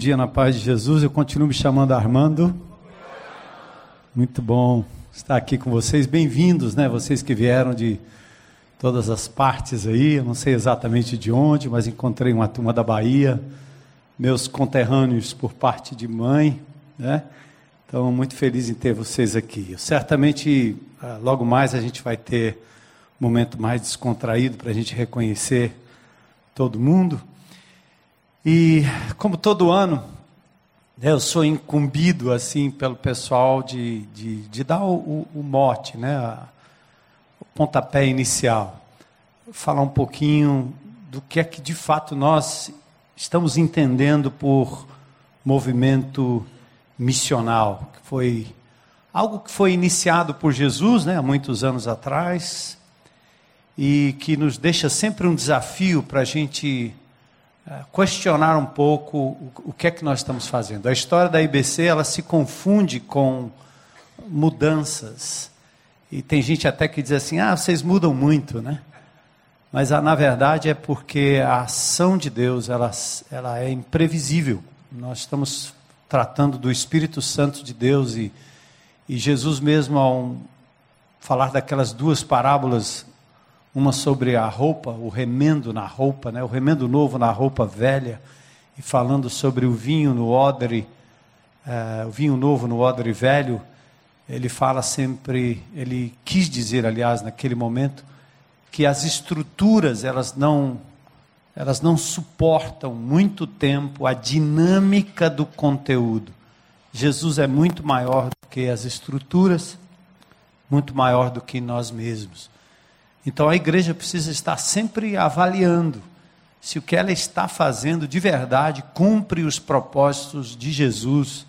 Dia na paz de Jesus. Eu continuo me chamando Armando. Muito bom estar aqui com vocês. Bem-vindos, né? Vocês que vieram de todas as partes aí. Eu não sei exatamente de onde, mas encontrei uma turma da Bahia, meus conterrâneos por parte de mãe, né? Então, muito feliz em ter vocês aqui. Certamente, ah, logo mais a gente vai ter um momento mais descontraído para a gente reconhecer todo mundo. E como todo ano, né, eu sou incumbido assim pelo pessoal de, de, de dar o, o, mote, né, o pontapé inicial, falar um pouquinho do que é que de fato nós estamos entendendo por movimento missional, que foi algo que foi iniciado por Jesus, né, há muitos anos atrás, e que nos deixa sempre um desafio para a gente questionar um pouco o, que é que nós estamos fazendo. A história da IBC ela se confunde com mudanças. E tem gente até que diz assim: ah, vocês mudam muito, né? Mas na verdade é porque a ação de Deus ela, ela é imprevisível. Nós estamos tratando do Espírito Santo de Deus e, e Jesus mesmo ao falar daquelas duas parábolas uma sobre a roupa, o remendo na roupa, né? o remendo novo na roupa velha, e falando sobre o vinho no odre, uh, o vinho novo no odre velho, ele fala sempre, ele quis dizer, aliás, naquele momento, que as estruturas elas não elas não suportam muito tempo a dinâmica do conteúdo. Jesus é muito maior do que as estruturas, muito maior do que nós mesmos. Então a igreja precisa estar sempre avaliando se o que ela está fazendo de verdade cumpre os propósitos de Jesus,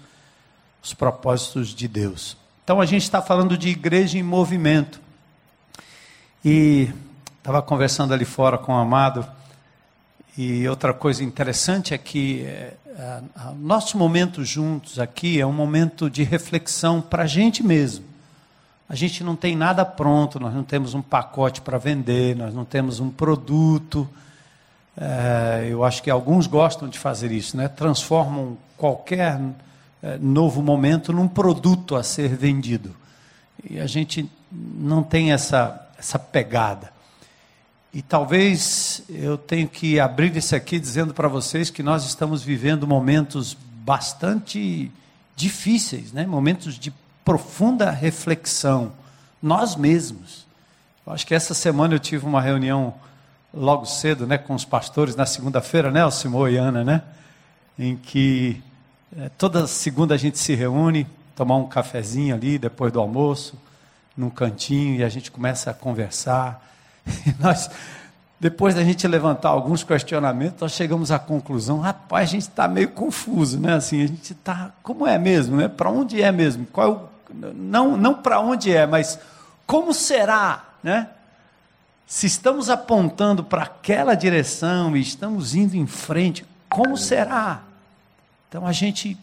os propósitos de Deus. Então a gente está falando de igreja em movimento. E estava conversando ali fora com o amado. E outra coisa interessante é que é, é, nosso momento juntos aqui é um momento de reflexão para a gente mesmo. A gente não tem nada pronto, nós não temos um pacote para vender, nós não temos um produto. É, eu acho que alguns gostam de fazer isso, né? transformam qualquer é, novo momento num produto a ser vendido. E a gente não tem essa, essa pegada. E talvez eu tenho que abrir isso aqui dizendo para vocês que nós estamos vivendo momentos bastante difíceis, né? momentos de profunda reflexão, nós mesmos. Eu acho que essa semana eu tive uma reunião logo cedo, né, com os pastores na segunda-feira, né, Alcimor e Ana, né, em que é, toda segunda a gente se reúne, tomar um cafezinho ali depois do almoço, num cantinho e a gente começa a conversar. E nós depois da gente levantar alguns questionamentos, nós chegamos à conclusão, rapaz, a gente está meio confuso, né? Assim, a gente está, como é mesmo, né? Para onde é mesmo? Qual é não, não para onde é, mas como será, né? Se estamos apontando para aquela direção e estamos indo em frente, como será? Então a gente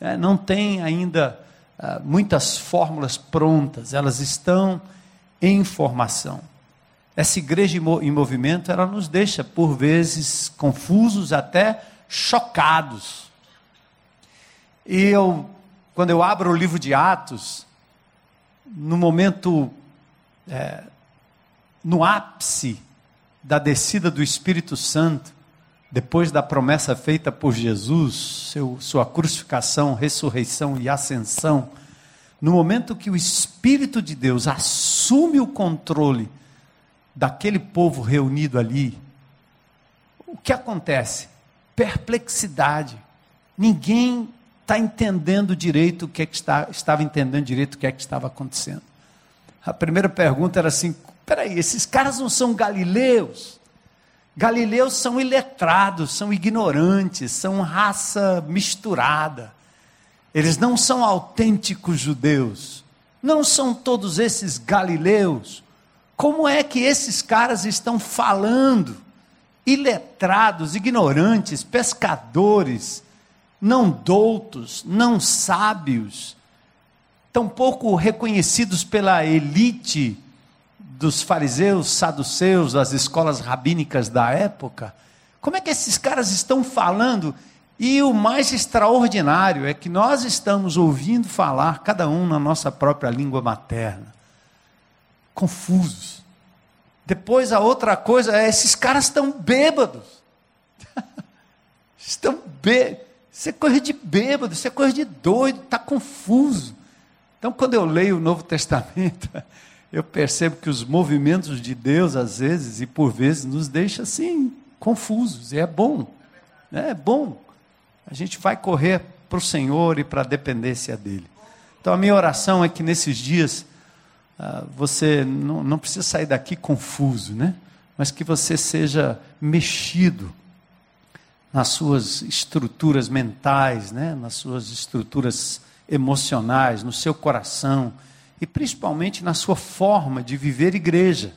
é, não tem ainda é, muitas fórmulas prontas, elas estão em formação. Essa igreja em movimento, ela nos deixa, por vezes, confusos, até chocados. E eu, quando eu abro o livro de Atos, no momento, é, no ápice da descida do Espírito Santo, depois da promessa feita por Jesus, seu, sua crucificação, ressurreição e ascensão, no momento que o Espírito de Deus assume o controle daquele povo reunido ali, o que acontece? Perplexidade. Ninguém está entendendo direito o que, é que está, estava entendendo direito o que é que estava acontecendo. A primeira pergunta era assim: peraí, esses caras não são galileus? Galileus são iletrados, são ignorantes, são raça misturada. Eles não são autênticos judeus. Não são todos esses galileus como é que esses caras estão falando? Iletrados, ignorantes, pescadores, não doutos, não sábios, tampouco reconhecidos pela elite dos fariseus, saduceus, das escolas rabínicas da época. Como é que esses caras estão falando E o mais extraordinário é que nós estamos ouvindo falar, cada um na nossa própria língua materna, confusos. Depois a outra coisa é: esses caras estão bêbados. estão bêbados. Isso é coisa de bêbado, isso é coisa de doido, está confuso. Então, quando eu leio o Novo Testamento, eu percebo que os movimentos de Deus, às vezes e por vezes, nos deixa assim, confusos. E é bom. Né? É bom. A gente vai correr para o Senhor e para a dependência dEle. Então, a minha oração é que nesses dias você não, não precisa sair daqui confuso, né? mas que você seja mexido nas suas estruturas mentais, né? nas suas estruturas emocionais, no seu coração e principalmente na sua forma de viver igreja,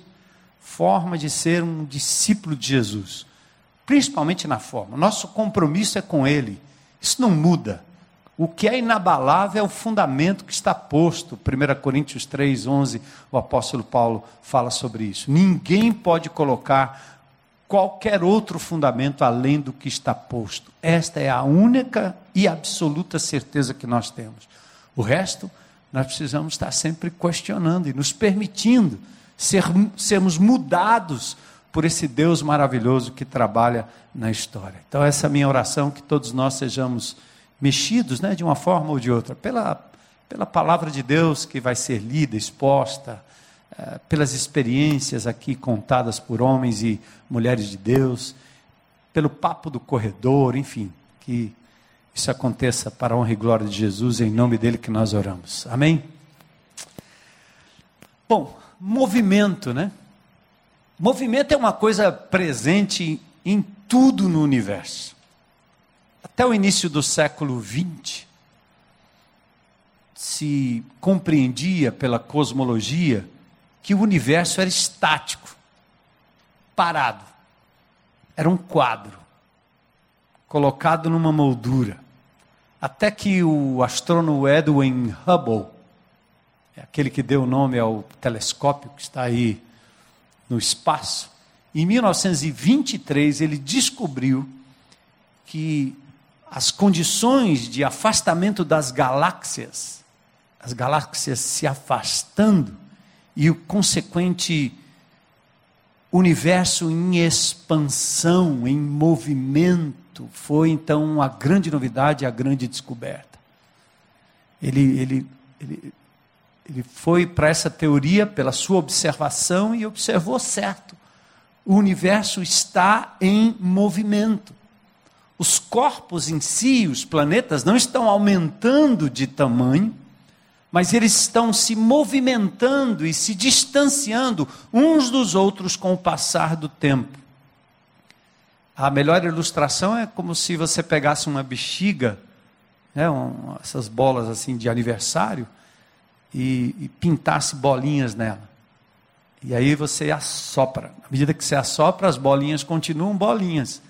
forma de ser um discípulo de Jesus principalmente na forma. Nosso compromisso é com Ele. Isso não muda. O que é inabalável é o fundamento que está posto. 1 Coríntios 3, 11, o apóstolo Paulo fala sobre isso. Ninguém pode colocar qualquer outro fundamento além do que está posto. Esta é a única e absoluta certeza que nós temos. O resto, nós precisamos estar sempre questionando e nos permitindo ser, sermos mudados por esse Deus maravilhoso que trabalha na história. Então, essa é a minha oração, que todos nós sejamos mexidos, né, de uma forma ou de outra, pela, pela palavra de Deus que vai ser lida, exposta, é, pelas experiências aqui contadas por homens e mulheres de Deus, pelo papo do corredor, enfim, que isso aconteça para a honra e glória de Jesus, em nome dele que nós oramos. Amém? Bom, movimento, né? Movimento é uma coisa presente em tudo no universo. Até o início do século XX, se compreendia pela cosmologia que o universo era estático, parado. Era um quadro, colocado numa moldura. Até que o astrônomo Edwin Hubble, é aquele que deu o nome ao telescópio que está aí no espaço, em 1923 ele descobriu que as condições de afastamento das galáxias, as galáxias se afastando e o consequente universo em expansão, em movimento, foi então a grande novidade, a grande descoberta. Ele, ele, ele ele foi para essa teoria pela sua observação e observou certo. O universo está em movimento. Os corpos em si, os planetas, não estão aumentando de tamanho, mas eles estão se movimentando e se distanciando uns dos outros com o passar do tempo. A melhor ilustração é como se você pegasse uma bexiga, né, um, essas bolas assim de aniversário, e, e pintasse bolinhas nela. E aí você assopra. À medida que você assopra, as bolinhas continuam bolinhas,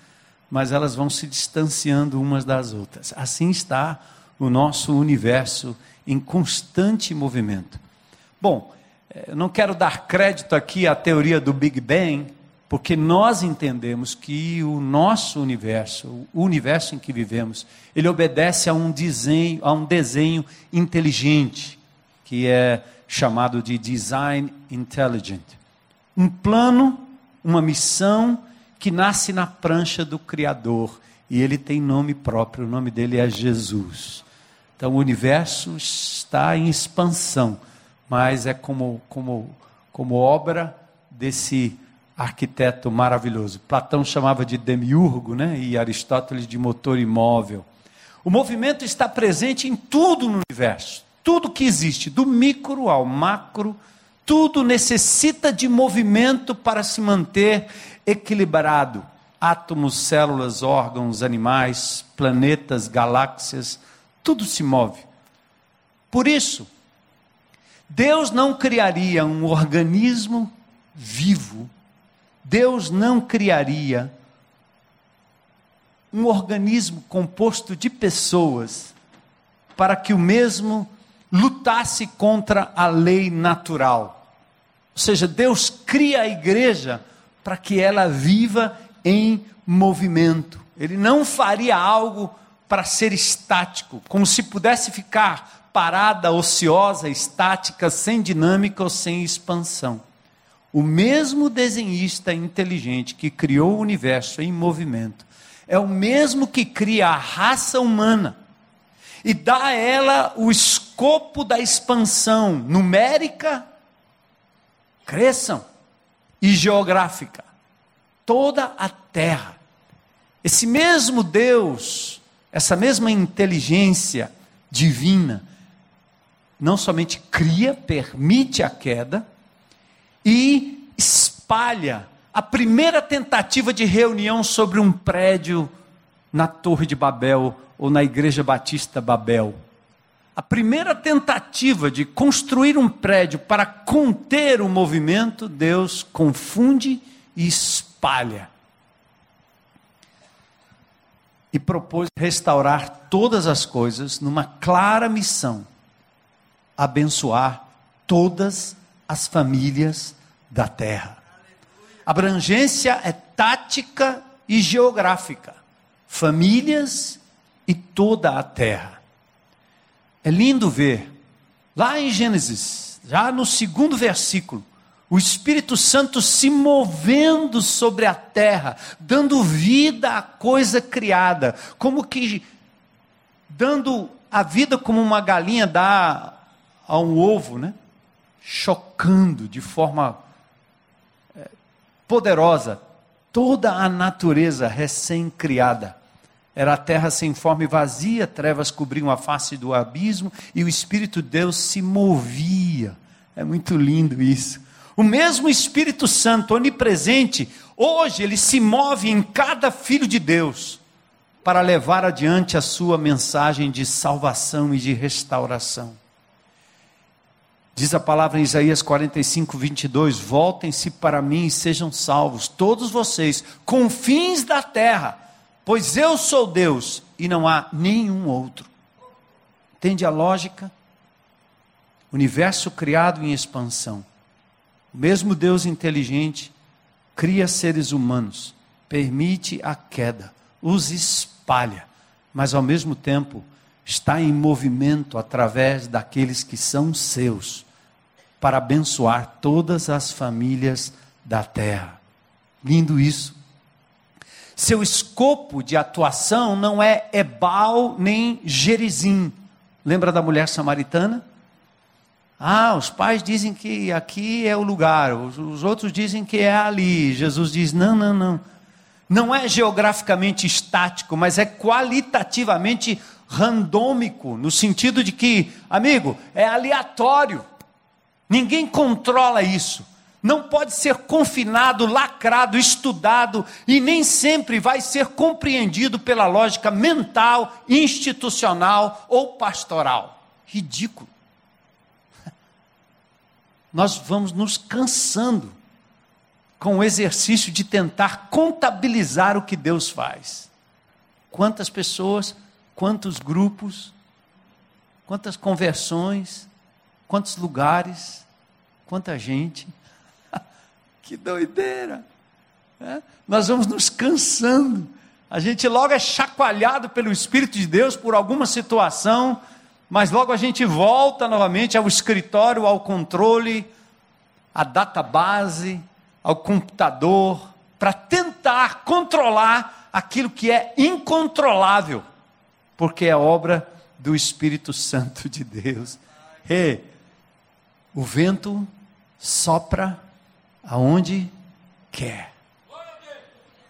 mas elas vão se distanciando umas das outras. Assim está o nosso universo em constante movimento. Bom, eh, eu não quero dar crédito aqui à teoria do Big Bang, porque nós entendemos que o nosso universo, o universo em que vivemos, ele obedece a um desenho, a um desenho inteligente que é chamado de Design Intelligent. Um plano, uma missão que nasce na prancha do Criador e ele tem nome próprio, o nome dele é Jesus. Então o universo está em expansão, mas é como, como, como obra desse arquiteto maravilhoso. Platão chamava de demiurgo, né? e Aristóteles de motor imóvel. O movimento está presente em tudo no universo. Tudo que existe, do micro ao macro, tudo necessita de movimento para se manter equilibrado. Átomos, células, órgãos, animais, planetas, galáxias, tudo se move. Por isso, Deus não criaria um organismo vivo, Deus não criaria um organismo composto de pessoas para que o mesmo lutasse contra a lei natural. Ou seja, Deus cria a igreja para que ela viva em movimento. Ele não faria algo para ser estático, como se pudesse ficar parada, ociosa, estática, sem dinâmica ou sem expansão. O mesmo desenhista inteligente que criou o universo em movimento é o mesmo que cria a raça humana e dá a ela o escopo da expansão numérica, cresçam, e geográfica. Toda a terra. Esse mesmo Deus, essa mesma inteligência divina, não somente cria, permite a queda e espalha a primeira tentativa de reunião sobre um prédio na Torre de Babel ou na Igreja Batista Babel. A primeira tentativa de construir um prédio para conter o movimento, Deus confunde e espalha. E propôs restaurar todas as coisas numa clara missão: abençoar todas as famílias da terra. Abrangência é tática e geográfica. Famílias e toda a terra. É lindo ver, lá em Gênesis, já no segundo versículo, o Espírito Santo se movendo sobre a terra, dando vida à coisa criada, como que dando a vida como uma galinha dá a um ovo, né? Chocando de forma é, poderosa toda a natureza recém-criada. Era a terra sem forma e vazia, trevas cobriam a face do abismo e o Espírito de Deus se movia. É muito lindo isso. O mesmo Espírito Santo, onipresente, hoje ele se move em cada filho de Deus para levar adiante a sua mensagem de salvação e de restauração. Diz a palavra em Isaías 45, 22: Voltem-se para mim e sejam salvos, todos vocês, confins da terra pois eu sou Deus e não há nenhum outro. Entende a lógica? Universo criado em expansão. O mesmo Deus inteligente cria seres humanos, permite a queda, os espalha, mas ao mesmo tempo está em movimento através daqueles que são seus, para abençoar todas as famílias da terra. Lindo isso. Seu escopo de atuação não é Ebal nem Gerizim. Lembra da mulher samaritana? Ah, os pais dizem que aqui é o lugar, os, os outros dizem que é ali. Jesus diz: não, não, não. Não é geograficamente estático, mas é qualitativamente randômico, no sentido de que, amigo, é aleatório. Ninguém controla isso não pode ser confinado, lacrado, estudado e nem sempre vai ser compreendido pela lógica mental, institucional ou pastoral. Ridículo. Nós vamos nos cansando com o exercício de tentar contabilizar o que Deus faz. Quantas pessoas, quantos grupos, quantas conversões, quantos lugares, quanta gente. Que doideira! É? Nós vamos nos cansando. A gente logo é chacoalhado pelo Espírito de Deus por alguma situação, mas logo a gente volta novamente ao escritório, ao controle, à database, ao computador, para tentar controlar aquilo que é incontrolável, porque é obra do Espírito Santo de Deus. E o vento sopra aonde quer.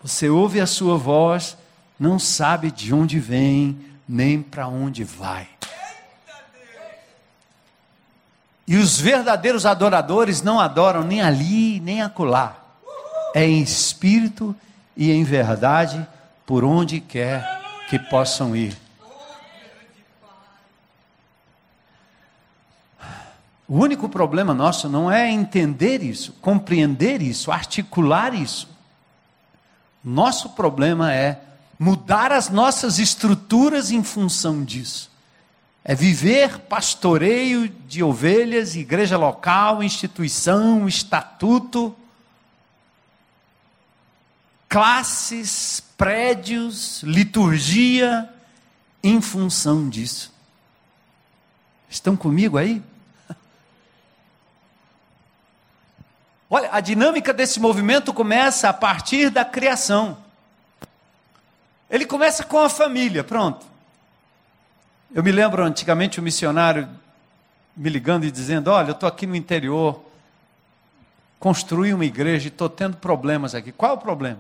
Você ouve a sua voz, não sabe de onde vem, nem para onde vai. E os verdadeiros adoradores não adoram nem ali, nem acolá. É em espírito e em verdade, por onde quer que possam ir. O único problema nosso não é entender isso, compreender isso, articular isso. Nosso problema é mudar as nossas estruturas em função disso. É viver pastoreio de ovelhas, igreja local, instituição, estatuto, classes, prédios, liturgia, em função disso. Estão comigo aí? Olha, a dinâmica desse movimento começa a partir da criação. Ele começa com a família, pronto. Eu me lembro antigamente um missionário me ligando e dizendo: Olha, eu estou aqui no interior, construí uma igreja e estou tendo problemas aqui. Qual é o problema?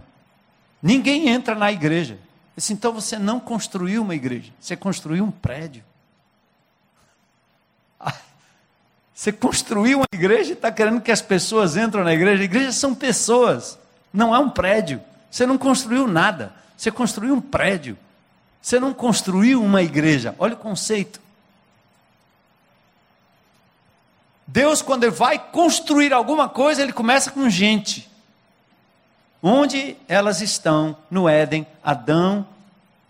Ninguém entra na igreja. disse, então você não construiu uma igreja, você construiu um prédio. Você construiu uma igreja e está querendo que as pessoas entrem na igreja. Igrejas são pessoas, não é um prédio. Você não construiu nada, você construiu um prédio. Você não construiu uma igreja. Olha o conceito. Deus, quando ele vai construir alguma coisa, ele começa com gente. Onde elas estão no Éden, Adão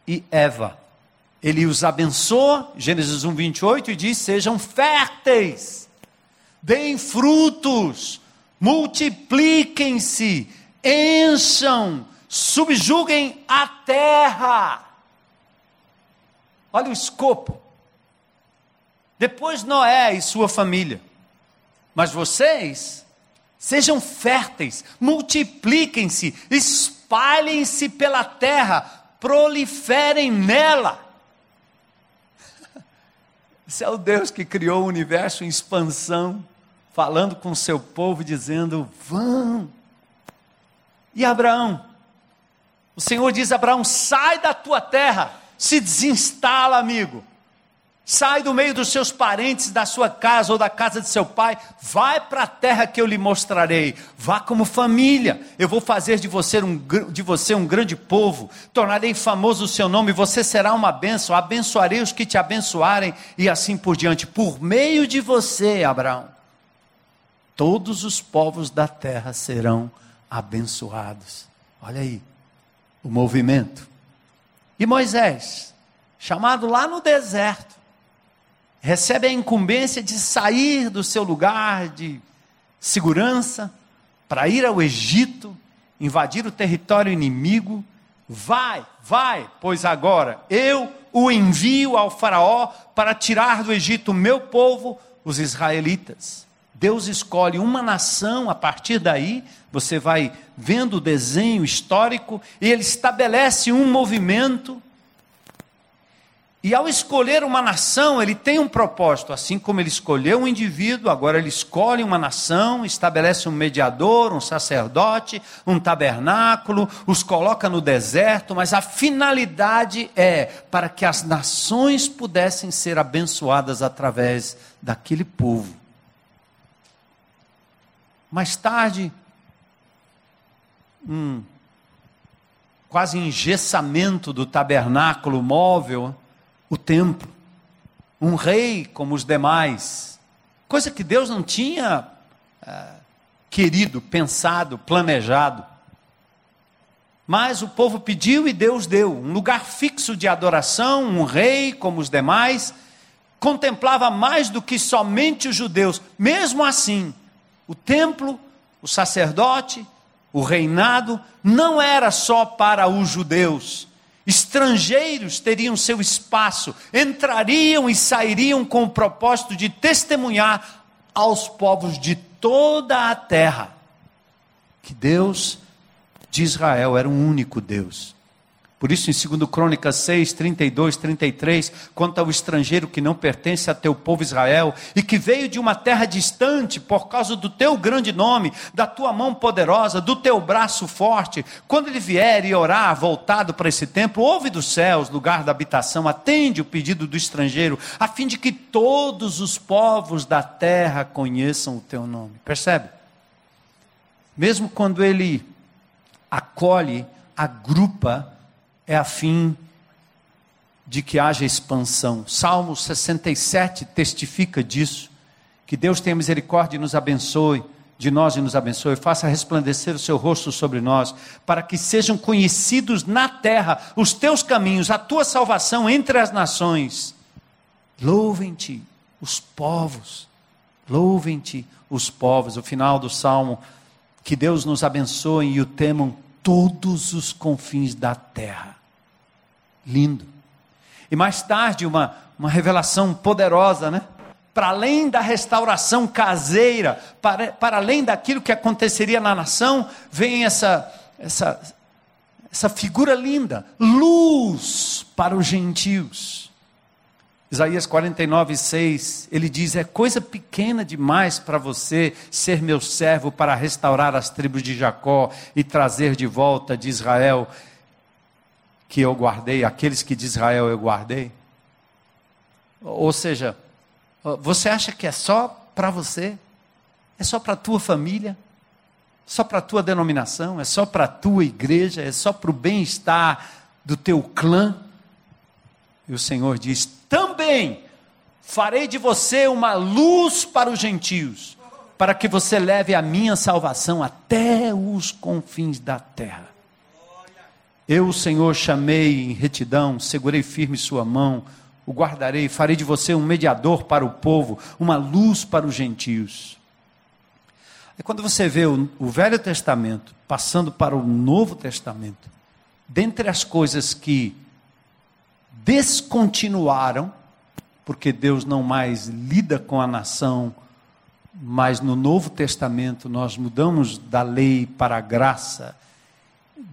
e Eva. Ele os abençoa, Gênesis 1, 28, e diz: sejam férteis deem frutos, multipliquem-se, encham, subjuguem a terra. Olha o escopo. Depois Noé e sua família. Mas vocês sejam férteis, multipliquem-se, espalhem-se pela terra, proliferem nela. Esse é o Deus que criou o universo em expansão falando com o seu povo, dizendo: vão. E Abraão? O Senhor diz: Abraão, sai da tua terra, se desinstala, amigo. Sai do meio dos seus parentes, da sua casa ou da casa de seu pai, vai para a terra que eu lhe mostrarei. Vá como família. Eu vou fazer de você um, de você um grande povo. Tornarei famoso o seu nome. Você será uma bênção. Abençoarei os que te abençoarem e assim por diante. Por meio de você, Abraão, todos os povos da terra serão abençoados. Olha aí, o movimento. E Moisés, chamado lá no deserto, recebe a incumbência de sair do seu lugar de segurança para ir ao Egito, invadir o território inimigo. Vai, vai, pois agora eu o envio ao Faraó para tirar do Egito o meu povo, os israelitas. Deus escolhe uma nação, a partir daí, você vai vendo o desenho histórico, e ele estabelece um movimento. E ao escolher uma nação, ele tem um propósito, assim como ele escolheu um indivíduo, agora ele escolhe uma nação, estabelece um mediador, um sacerdote, um tabernáculo, os coloca no deserto, mas a finalidade é para que as nações pudessem ser abençoadas através daquele povo. Mais tarde, um quase engessamento do tabernáculo móvel, o templo. Um rei como os demais. Coisa que Deus não tinha é, querido, pensado, planejado. Mas o povo pediu e Deus deu um lugar fixo de adoração, um rei como os demais, contemplava mais do que somente os judeus. Mesmo assim, o templo, o sacerdote, o reinado não era só para os judeus. Estrangeiros teriam seu espaço, entrariam e sairiam com o propósito de testemunhar aos povos de toda a terra que Deus de Israel era um único Deus. Por isso, em 2 Crônicas 6, 32, 33, quanto ao estrangeiro que não pertence a teu povo Israel e que veio de uma terra distante por causa do teu grande nome, da tua mão poderosa, do teu braço forte, quando ele vier e orar voltado para esse templo, ouve dos céus, lugar da habitação, atende o pedido do estrangeiro, a fim de que todos os povos da terra conheçam o teu nome. Percebe? Mesmo quando ele acolhe, agrupa, é a fim de que haja expansão. Salmo 67 testifica disso. Que Deus tenha misericórdia e nos abençoe, de nós e nos abençoe, faça resplandecer o seu rosto sobre nós, para que sejam conhecidos na terra os teus caminhos, a tua salvação entre as nações. Louvem-te os povos, louvem-te os povos. O final do salmo, que Deus nos abençoe e o temam todos os confins da terra. Lindo. E mais tarde, uma, uma revelação poderosa, né? Para além da restauração caseira, para, para além daquilo que aconteceria na nação, vem essa, essa, essa figura linda: luz para os gentios. Isaías 49, 6, ele diz: É coisa pequena demais para você ser meu servo para restaurar as tribos de Jacó e trazer de volta de Israel que eu guardei, aqueles que de Israel eu guardei. Ou seja, você acha que é só para você? É só para a tua família? Só para a tua denominação? É só para a tua igreja? É só para o bem-estar do teu clã? E o Senhor diz: também farei de você uma luz para os gentios, para que você leve a minha salvação até os confins da terra. Eu, o Senhor, chamei em retidão, segurei firme sua mão, o guardarei, farei de você um mediador para o povo, uma luz para os gentios. E quando você vê o, o Velho Testamento passando para o Novo Testamento, dentre as coisas que descontinuaram, porque Deus não mais lida com a nação, mas no Novo Testamento nós mudamos da lei para a graça,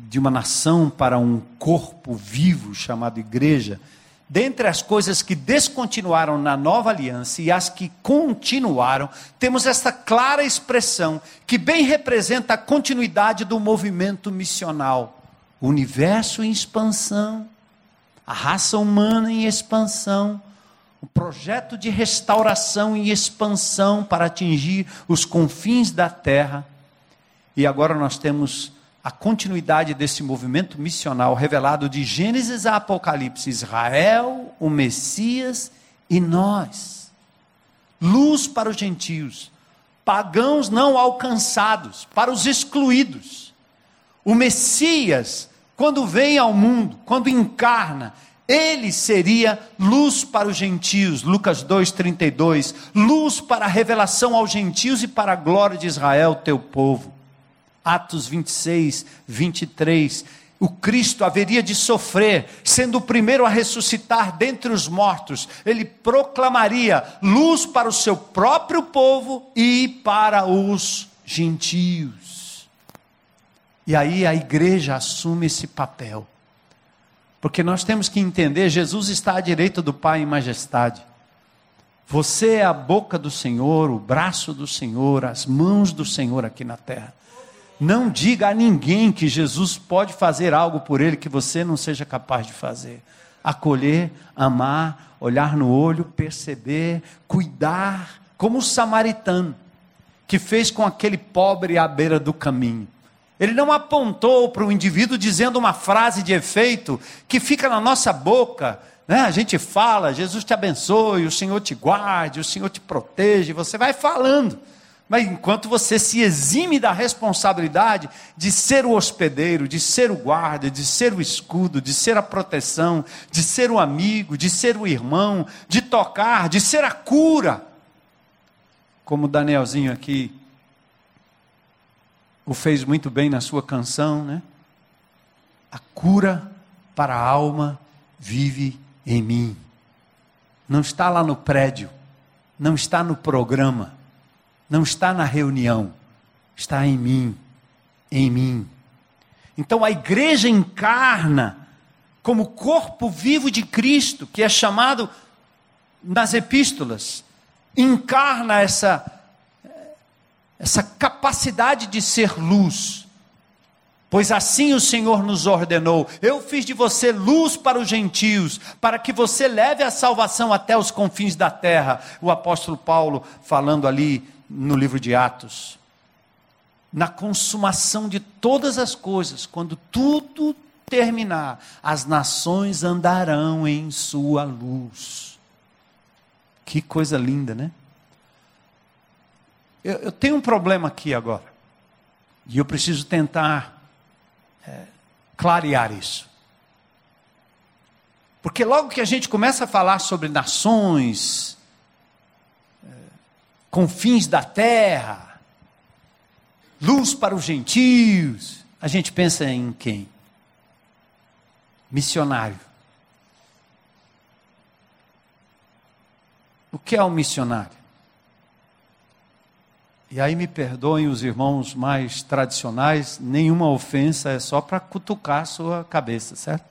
de uma nação para um corpo vivo chamado igreja. Dentre as coisas que descontinuaram na nova aliança e as que continuaram, temos essa clara expressão que bem representa a continuidade do movimento missional. O universo em expansão, a raça humana em expansão, o projeto de restauração e expansão para atingir os confins da terra. E agora nós temos a continuidade desse movimento missional revelado de Gênesis a Apocalipse: Israel, o Messias e nós. Luz para os gentios, pagãos não alcançados, para os excluídos. O Messias quando vem ao mundo, quando encarna, ele seria luz para os gentios, Lucas 2,32, luz para a revelação aos gentios e para a glória de Israel, teu povo. Atos 26, 23. O Cristo haveria de sofrer, sendo o primeiro a ressuscitar dentre os mortos, ele proclamaria luz para o seu próprio povo e para os gentios. E aí a igreja assume esse papel. Porque nós temos que entender: Jesus está à direita do Pai em majestade. Você é a boca do Senhor, o braço do Senhor, as mãos do Senhor aqui na terra. Não diga a ninguém que Jesus pode fazer algo por ele que você não seja capaz de fazer. Acolher, amar, olhar no olho, perceber, cuidar, como o samaritano que fez com aquele pobre à beira do caminho. Ele não apontou para o indivíduo dizendo uma frase de efeito que fica na nossa boca. Né? A gente fala, Jesus te abençoe, o Senhor te guarde, o Senhor te protege, você vai falando. Mas enquanto você se exime da responsabilidade de ser o hospedeiro, de ser o guarda, de ser o escudo, de ser a proteção, de ser o amigo, de ser o irmão, de tocar, de ser a cura. Como o Danielzinho aqui o fez muito bem na sua canção, né? A cura para a alma vive em mim. Não está lá no prédio, não está no programa, não está na reunião, está em mim, em mim. Então a igreja encarna como corpo vivo de Cristo, que é chamado nas epístolas, encarna essa essa capacidade de ser luz. Pois assim o Senhor nos ordenou: Eu fiz de você luz para os gentios, para que você leve a salvação até os confins da terra. O apóstolo Paulo falando ali no livro de Atos. Na consumação de todas as coisas, quando tudo terminar, as nações andarão em sua luz. Que coisa linda, né? Eu, eu tenho um problema aqui agora. E eu preciso tentar é, clarear isso. Porque logo que a gente começa a falar sobre nações, confins da terra, luz para os gentios, a gente pensa em quem? Missionário. O que é um missionário? E aí me perdoem os irmãos mais tradicionais, nenhuma ofensa, é só para cutucar a sua cabeça, certo?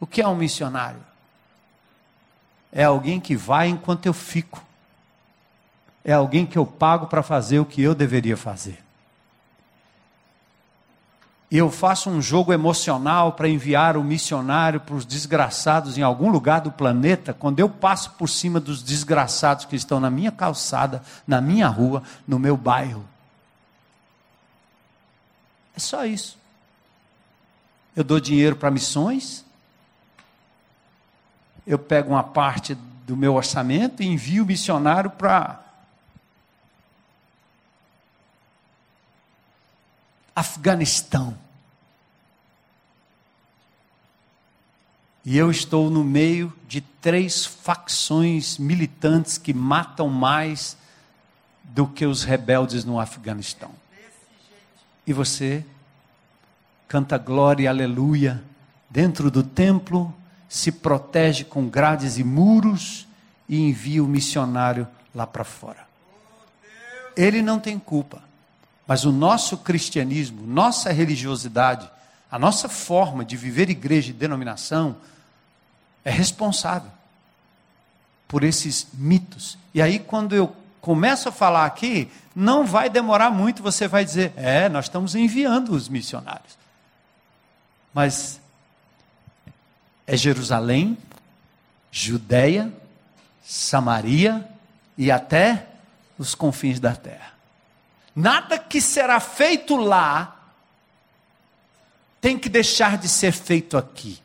O que é um missionário? É alguém que vai enquanto eu fico. É alguém que eu pago para fazer o que eu deveria fazer eu faço um jogo emocional para enviar o missionário para os desgraçados em algum lugar do planeta, quando eu passo por cima dos desgraçados que estão na minha calçada, na minha rua, no meu bairro. É só isso. Eu dou dinheiro para missões, eu pego uma parte do meu orçamento e envio o missionário para Afeganistão. E eu estou no meio de três facções militantes que matam mais do que os rebeldes no Afeganistão. E você canta glória e aleluia dentro do templo, se protege com grades e muros e envia o missionário lá para fora. Ele não tem culpa. Mas o nosso cristianismo, nossa religiosidade, a nossa forma de viver igreja e denominação é responsável por esses mitos. E aí, quando eu começo a falar aqui, não vai demorar muito, você vai dizer: é, nós estamos enviando os missionários. Mas é Jerusalém, Judéia, Samaria e até os confins da terra. Nada que será feito lá tem que deixar de ser feito aqui.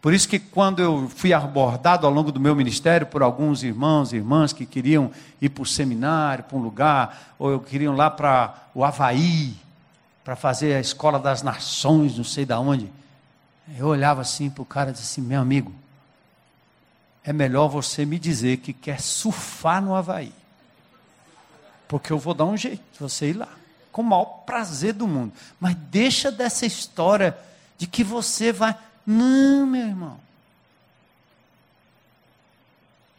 Por isso que quando eu fui abordado ao longo do meu ministério por alguns irmãos e irmãs que queriam ir para o seminário, para um lugar, ou eu queriam lá para o Havaí, para fazer a escola das nações, não sei da onde. Eu olhava assim para o cara e disse assim, meu amigo, é melhor você me dizer que quer surfar no Havaí. Porque eu vou dar um jeito de você ir lá. Com o maior prazer do mundo. Mas deixa dessa história de que você vai. Não, meu irmão.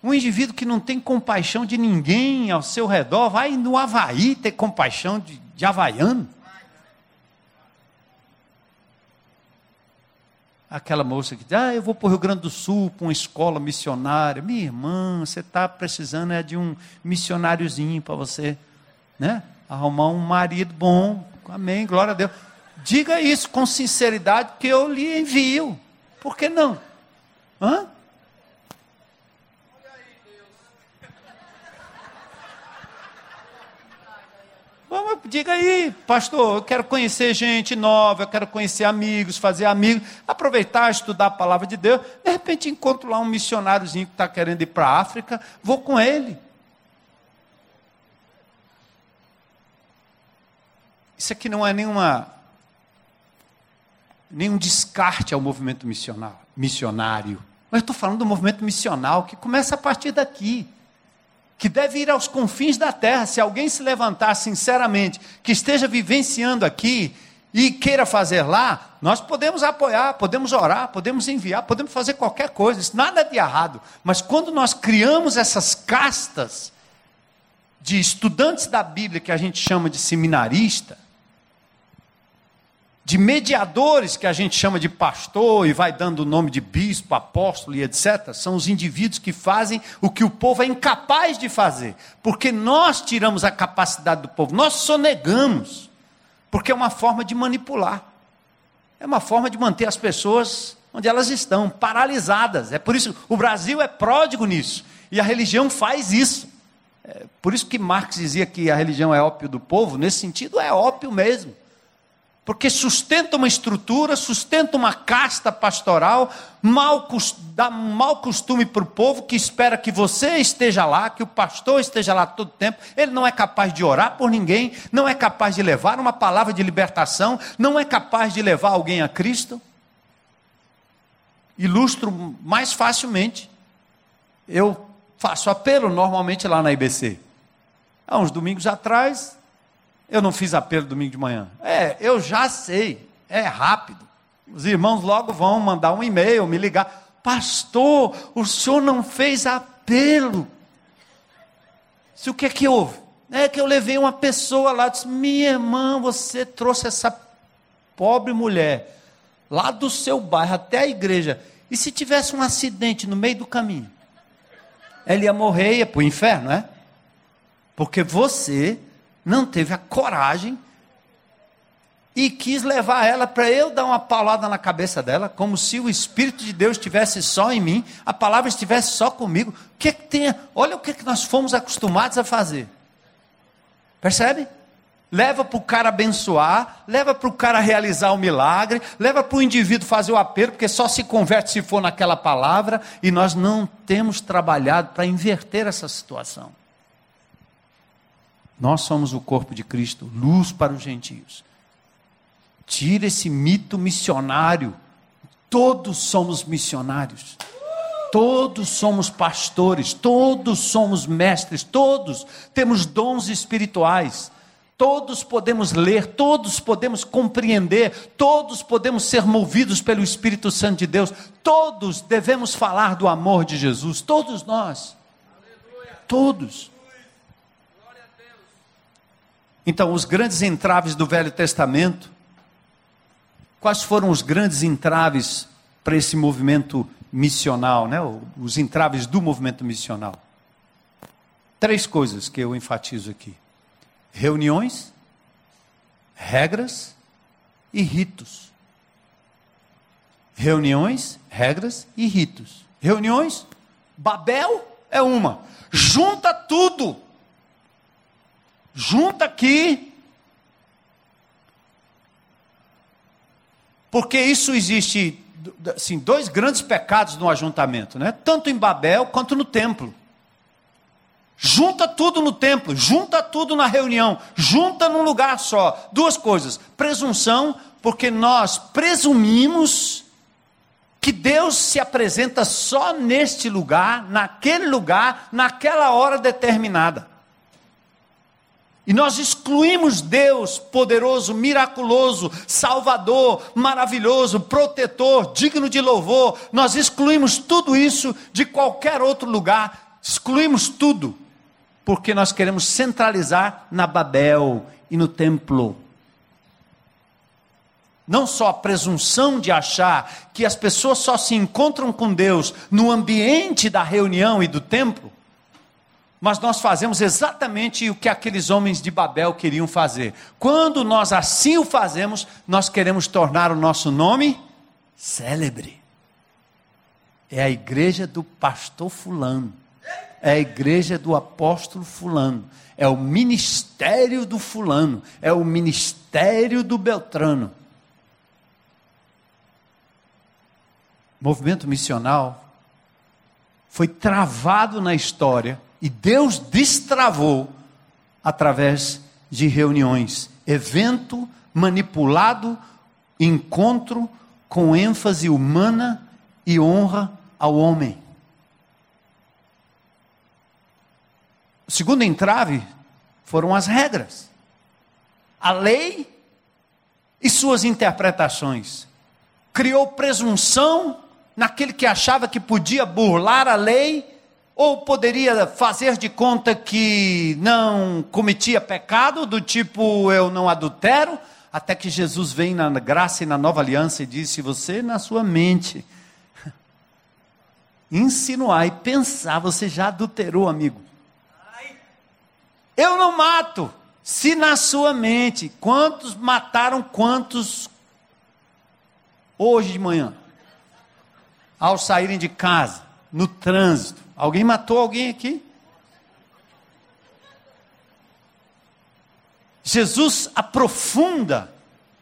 Um indivíduo que não tem compaixão de ninguém ao seu redor, vai no Havaí ter compaixão de, de havaiano. Aquela moça que diz, ah, eu vou para o Rio Grande do Sul, para uma escola missionária. Minha irmã, você está precisando é de um missionáriozinho para você, né? Arrumar um marido bom. Amém, glória a Deus. Diga isso com sinceridade que eu lhe envio. Por que não? Hã? Vamos, diga aí, pastor, eu quero conhecer gente nova, eu quero conhecer amigos, fazer amigos, aproveitar, estudar a palavra de Deus. De repente encontro lá um missionáriozinho que está querendo ir para a África, vou com ele. Isso aqui não é nenhuma nenhum descarte ao movimento missionário. Mas eu estou falando do movimento missional que começa a partir daqui que deve ir aos confins da terra. Se alguém se levantar sinceramente, que esteja vivenciando aqui e queira fazer lá, nós podemos apoiar, podemos orar, podemos enviar, podemos fazer qualquer coisa, isso nada de errado. Mas quando nós criamos essas castas de estudantes da Bíblia que a gente chama de seminarista, de mediadores que a gente chama de pastor e vai dando o nome de bispo, apóstolo e etc. São os indivíduos que fazem o que o povo é incapaz de fazer, porque nós tiramos a capacidade do povo, nós sonegamos, porque é uma forma de manipular, é uma forma de manter as pessoas onde elas estão, paralisadas. É por isso o Brasil é pródigo nisso e a religião faz isso. É por isso que Marx dizia que a religião é ópio do povo, nesse sentido é ópio mesmo porque sustenta uma estrutura, sustenta uma casta pastoral, mal, dá mau costume para o povo que espera que você esteja lá, que o pastor esteja lá todo tempo. Ele não é capaz de orar por ninguém, não é capaz de levar uma palavra de libertação, não é capaz de levar alguém a Cristo. Ilustro mais facilmente. Eu faço apelo normalmente lá na IBC. Há uns domingos atrás, eu não fiz apelo domingo de manhã. É, eu já sei, é rápido. Os irmãos logo vão mandar um e-mail, me ligar. Pastor, o senhor não fez apelo. Se o que é que houve? É que eu levei uma pessoa lá, disse: Minha irmã, você trouxe essa pobre mulher lá do seu bairro até a igreja. E se tivesse um acidente no meio do caminho? Ela ia morrer ia para o inferno, é? Porque você não teve a coragem e quis levar ela para eu dar uma paulada na cabeça dela, como se o Espírito de Deus estivesse só em mim, a palavra estivesse só comigo. O que, é que tem? Olha o que, é que nós fomos acostumados a fazer. Percebe? Leva para o cara abençoar, leva para o cara realizar o milagre, leva para o indivíduo fazer o apelo, porque só se converte se for naquela palavra, e nós não temos trabalhado para inverter essa situação. Nós somos o corpo de Cristo, luz para os gentios. Tira esse mito missionário. Todos somos missionários. Todos somos pastores, todos somos mestres, todos temos dons espirituais. Todos podemos ler, todos podemos compreender, todos podemos ser movidos pelo Espírito Santo de Deus, todos devemos falar do amor de Jesus, todos nós. Todos. Então, os grandes entraves do Velho Testamento, quais foram os grandes entraves para esse movimento missional, né? os entraves do movimento missional? Três coisas que eu enfatizo aqui: reuniões, regras e ritos. Reuniões, regras e ritos. Reuniões, Babel é uma. Junta tudo junta aqui. Porque isso existe, assim, dois grandes pecados no ajuntamento, né? Tanto em Babel quanto no templo. Junta tudo no templo, junta tudo na reunião, junta num lugar só. Duas coisas: presunção, porque nós presumimos que Deus se apresenta só neste lugar, naquele lugar, naquela hora determinada. E nós excluímos Deus poderoso, miraculoso, salvador, maravilhoso, protetor, digno de louvor. Nós excluímos tudo isso de qualquer outro lugar. Excluímos tudo, porque nós queremos centralizar na Babel e no templo. Não só a presunção de achar que as pessoas só se encontram com Deus no ambiente da reunião e do templo, mas nós fazemos exatamente o que aqueles homens de Babel queriam fazer. Quando nós assim o fazemos, nós queremos tornar o nosso nome célebre. É a igreja do pastor Fulano, é a igreja do apóstolo Fulano, é o ministério do Fulano, é o ministério do Beltrano. movimento missional foi travado na história e Deus destravou através de reuniões, evento manipulado, encontro com ênfase humana e honra ao homem. O segundo entrave foram as regras. A lei e suas interpretações. Criou presunção naquele que achava que podia burlar a lei ou poderia fazer de conta que não cometia pecado, do tipo eu não adultero, até que Jesus vem na graça e na nova aliança e disse: Você na sua mente insinuar e pensar, você já adulterou, amigo. Eu não mato. Se na sua mente, quantos mataram quantos hoje de manhã? Ao saírem de casa, no trânsito, Alguém matou alguém aqui? Jesus aprofunda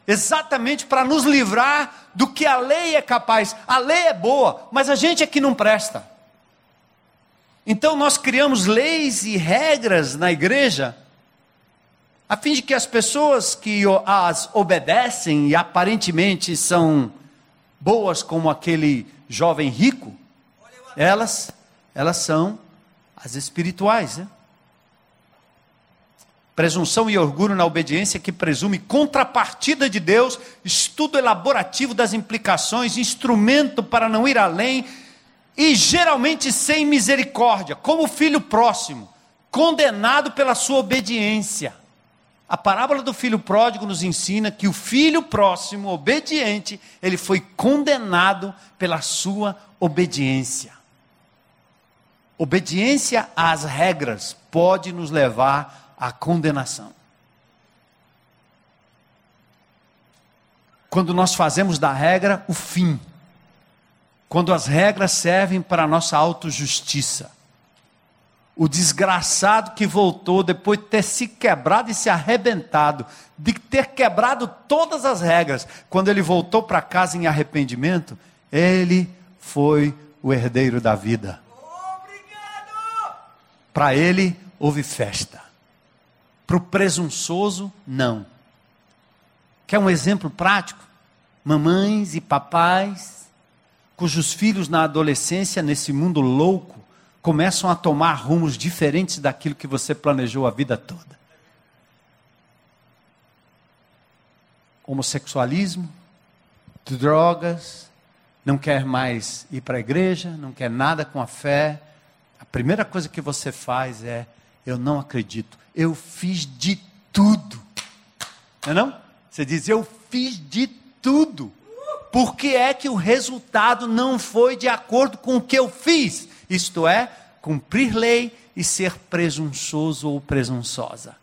exatamente para nos livrar do que a lei é capaz. A lei é boa, mas a gente é que não presta. Então nós criamos leis e regras na igreja a fim de que as pessoas que as obedecem e aparentemente são boas como aquele jovem rico, elas elas são as espirituais. Né? Presunção e orgulho na obediência que presume contrapartida de Deus, estudo elaborativo das implicações, instrumento para não ir além, e geralmente sem misericórdia, como filho próximo, condenado pela sua obediência. A parábola do filho pródigo nos ensina que o filho próximo, obediente, ele foi condenado pela sua obediência. Obediência às regras pode nos levar à condenação. Quando nós fazemos da regra o fim, quando as regras servem para a nossa autojustiça. O desgraçado que voltou depois de ter se quebrado e se arrebentado, de ter quebrado todas as regras, quando ele voltou para casa em arrependimento, ele foi o herdeiro da vida. Para ele houve festa. Para o presunçoso, não. Quer um exemplo prático? Mamães e papais cujos filhos na adolescência, nesse mundo louco, começam a tomar rumos diferentes daquilo que você planejou a vida toda. Homossexualismo, drogas, não quer mais ir para a igreja, não quer nada com a fé. Primeira coisa que você faz é: eu não acredito, eu fiz de tudo. Não é não? Você diz: eu fiz de tudo por que é que o resultado não foi de acordo com o que eu fiz? Isto é, cumprir lei e ser presunçoso ou presunçosa.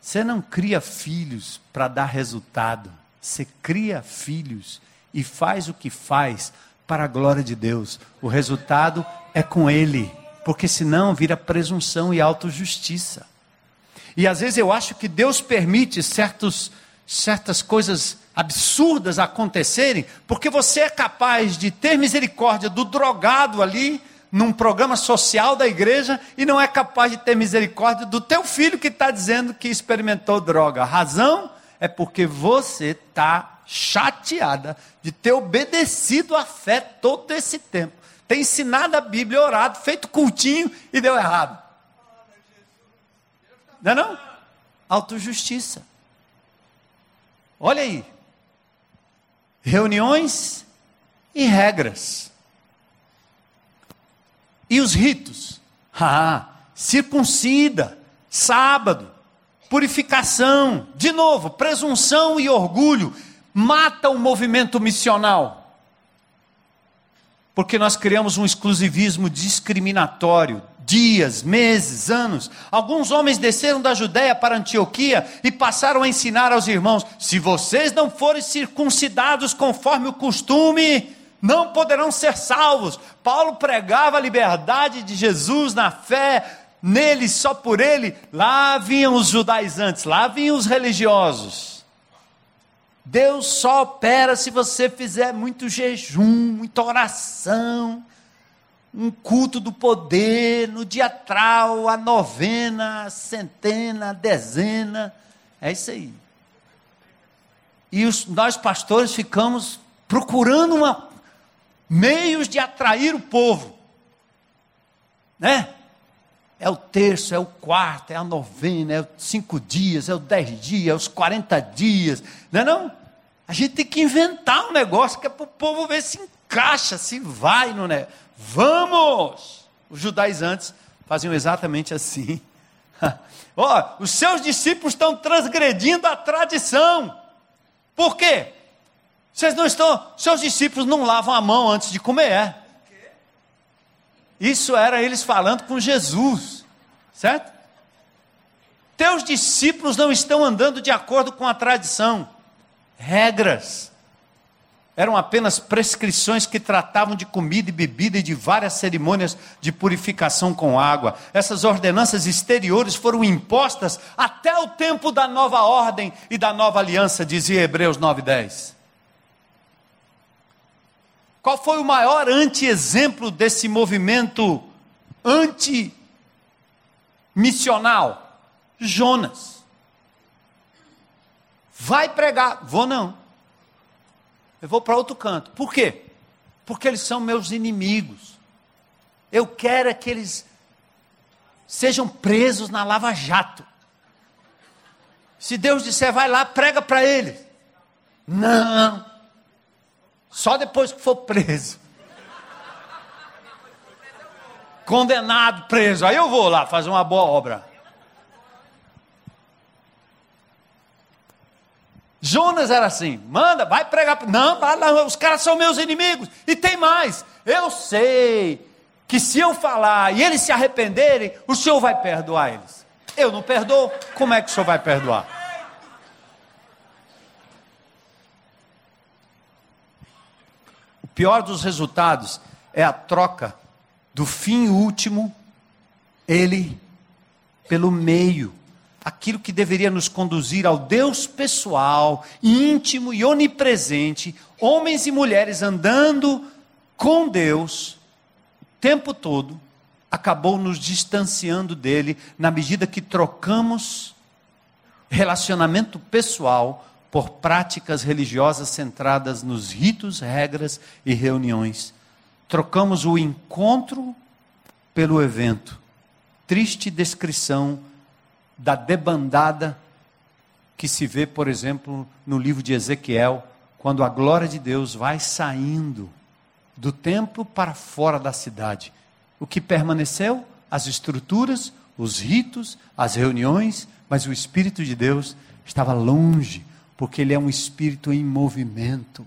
Você não cria filhos para dar resultado, você cria filhos e faz o que faz para a glória de Deus. O resultado é com Ele, porque senão vira presunção e autojustiça. E às vezes eu acho que Deus permite certos, certas coisas absurdas acontecerem, porque você é capaz de ter misericórdia do drogado ali, num programa social da igreja, e não é capaz de ter misericórdia do teu filho que está dizendo que experimentou droga. A razão é porque você está chateada de ter obedecido a fé todo esse tempo. Tem ensinado a Bíblia, orado, feito cultinho e deu errado. Não é não? Autojustiça. Olha aí reuniões e regras. E os ritos? Ah, circuncida, sábado, purificação, de novo, presunção e orgulho, mata o movimento missional. Porque nós criamos um exclusivismo discriminatório, dias, meses, anos. Alguns homens desceram da Judéia para Antioquia e passaram a ensinar aos irmãos: se vocês não forem circuncidados conforme o costume, não poderão ser salvos. Paulo pregava a liberdade de Jesus na fé, nele, só por ele. Lá vinham os judaizantes, lá vinham os religiosos. Deus só opera se você fizer muito jejum, muita oração um culto do poder, no dia tal, a novena, a centena, a dezena. É isso aí. E os, nós pastores ficamos procurando uma, meios de atrair o povo. Né? É o terço, é o quarto, é a novena, é os cinco dias, é os dez dias, é os quarenta dias. Não é não? A gente tem que inventar um negócio que é para o povo ver se encaixa, se vai no negócio. Vamos! Os judaizantes faziam exatamente assim. Ó, oh, os seus discípulos estão transgredindo a tradição. Por quê? Vocês não estão, seus discípulos não lavam a mão antes de comer. Isso era eles falando com Jesus, certo? Teus discípulos não estão andando de acordo com a tradição, regras eram apenas prescrições que tratavam de comida e bebida e de várias cerimônias de purificação com água. Essas ordenanças exteriores foram impostas até o tempo da nova ordem e da nova aliança, dizia Hebreus 9:10. Qual foi o maior anti-exemplo desse movimento anti-missional? Jonas. Vai pregar. Vou não eu vou para outro canto. Por quê? Porque eles são meus inimigos. Eu quero é que eles sejam presos na Lava Jato. Se Deus disser, vai lá, prega para eles. Não. Só depois que for preso. condenado, preso. Aí eu vou lá fazer uma boa obra. Jonas era assim, manda, vai pregar. Não, os caras são meus inimigos. E tem mais, eu sei que se eu falar e eles se arrependerem, o Senhor vai perdoar eles. Eu não perdoo, como é que o Senhor vai perdoar? Pior dos resultados é a troca do fim último, ele, pelo meio. Aquilo que deveria nos conduzir ao Deus pessoal, íntimo e onipresente, homens e mulheres andando com Deus o tempo todo, acabou nos distanciando dele na medida que trocamos relacionamento pessoal por práticas religiosas centradas nos ritos, regras e reuniões. Trocamos o encontro pelo evento. Triste descrição da debandada que se vê, por exemplo, no livro de Ezequiel, quando a glória de Deus vai saindo do templo para fora da cidade. O que permaneceu? As estruturas, os ritos, as reuniões, mas o Espírito de Deus estava longe, porque ele é um espírito em movimento.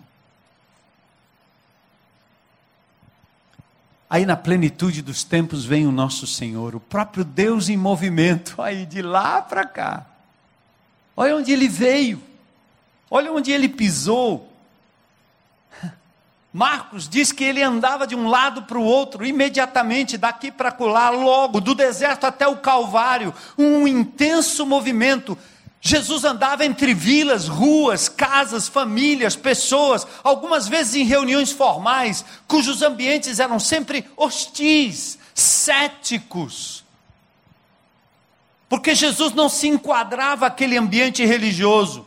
Aí na plenitude dos tempos vem o nosso Senhor, o próprio Deus em movimento, aí de lá para cá. Olha onde ele veio, olha onde ele pisou. Marcos diz que ele andava de um lado para o outro, imediatamente, daqui para lá, logo, do deserto até o Calvário, um intenso movimento Jesus andava entre vilas, ruas, casas, famílias, pessoas, algumas vezes em reuniões formais, cujos ambientes eram sempre hostis, céticos. Porque Jesus não se enquadrava aquele ambiente religioso.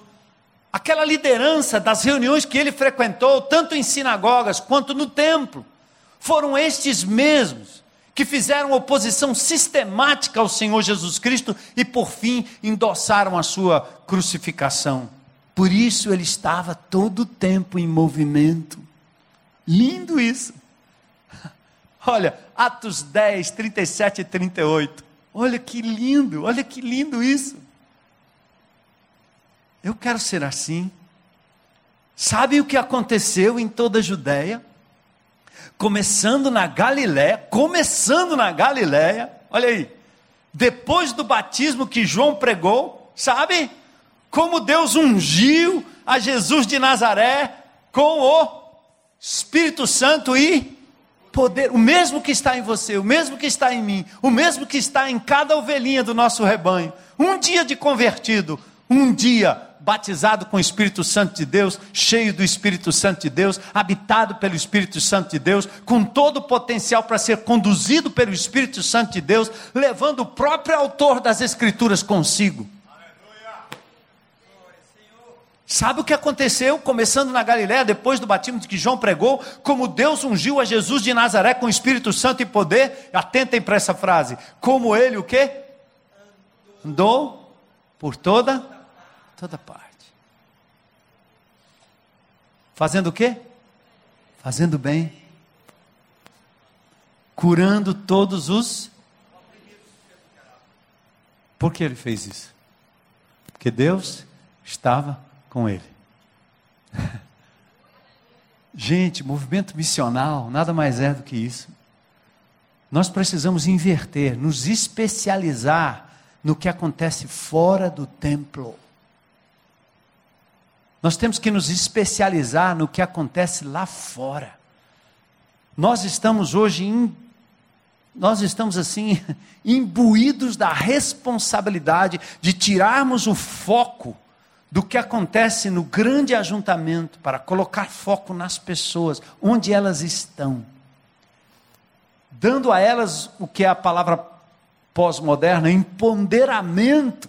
Aquela liderança das reuniões que ele frequentou, tanto em sinagogas quanto no templo, foram estes mesmos que fizeram oposição sistemática ao Senhor Jesus Cristo e, por fim, endossaram a sua crucificação. Por isso ele estava todo o tempo em movimento. Lindo isso. Olha, Atos 10, 37 e 38. Olha que lindo, olha que lindo isso. Eu quero ser assim. Sabe o que aconteceu em toda a Judéia? Começando na Galiléia, começando na Galiléia, olha aí, depois do batismo que João pregou, sabe? Como Deus ungiu a Jesus de Nazaré com o Espírito Santo e poder, o mesmo que está em você, o mesmo que está em mim, o mesmo que está em cada ovelhinha do nosso rebanho. Um dia de convertido, um dia batizado com o Espírito Santo de Deus, cheio do Espírito Santo de Deus, habitado pelo Espírito Santo de Deus, com todo o potencial para ser conduzido pelo Espírito Santo de Deus, levando o próprio autor das Escrituras consigo. Sabe o que aconteceu, começando na Galiléia, depois do batismo que João pregou, como Deus ungiu a Jesus de Nazaré com o Espírito Santo e poder? Atentem para essa frase. Como ele o quê? Andou por toda toda parte. Fazendo o quê? Fazendo bem. Curando todos os. Por que ele fez isso? Porque Deus estava com ele. Gente, movimento missional nada mais é do que isso. Nós precisamos inverter, nos especializar no que acontece fora do templo. Nós temos que nos especializar no que acontece lá fora. Nós estamos hoje em, nós estamos assim imbuídos da responsabilidade de tirarmos o foco do que acontece no grande ajuntamento para colocar foco nas pessoas, onde elas estão. Dando a elas o que é a palavra pós-moderna, empoderamento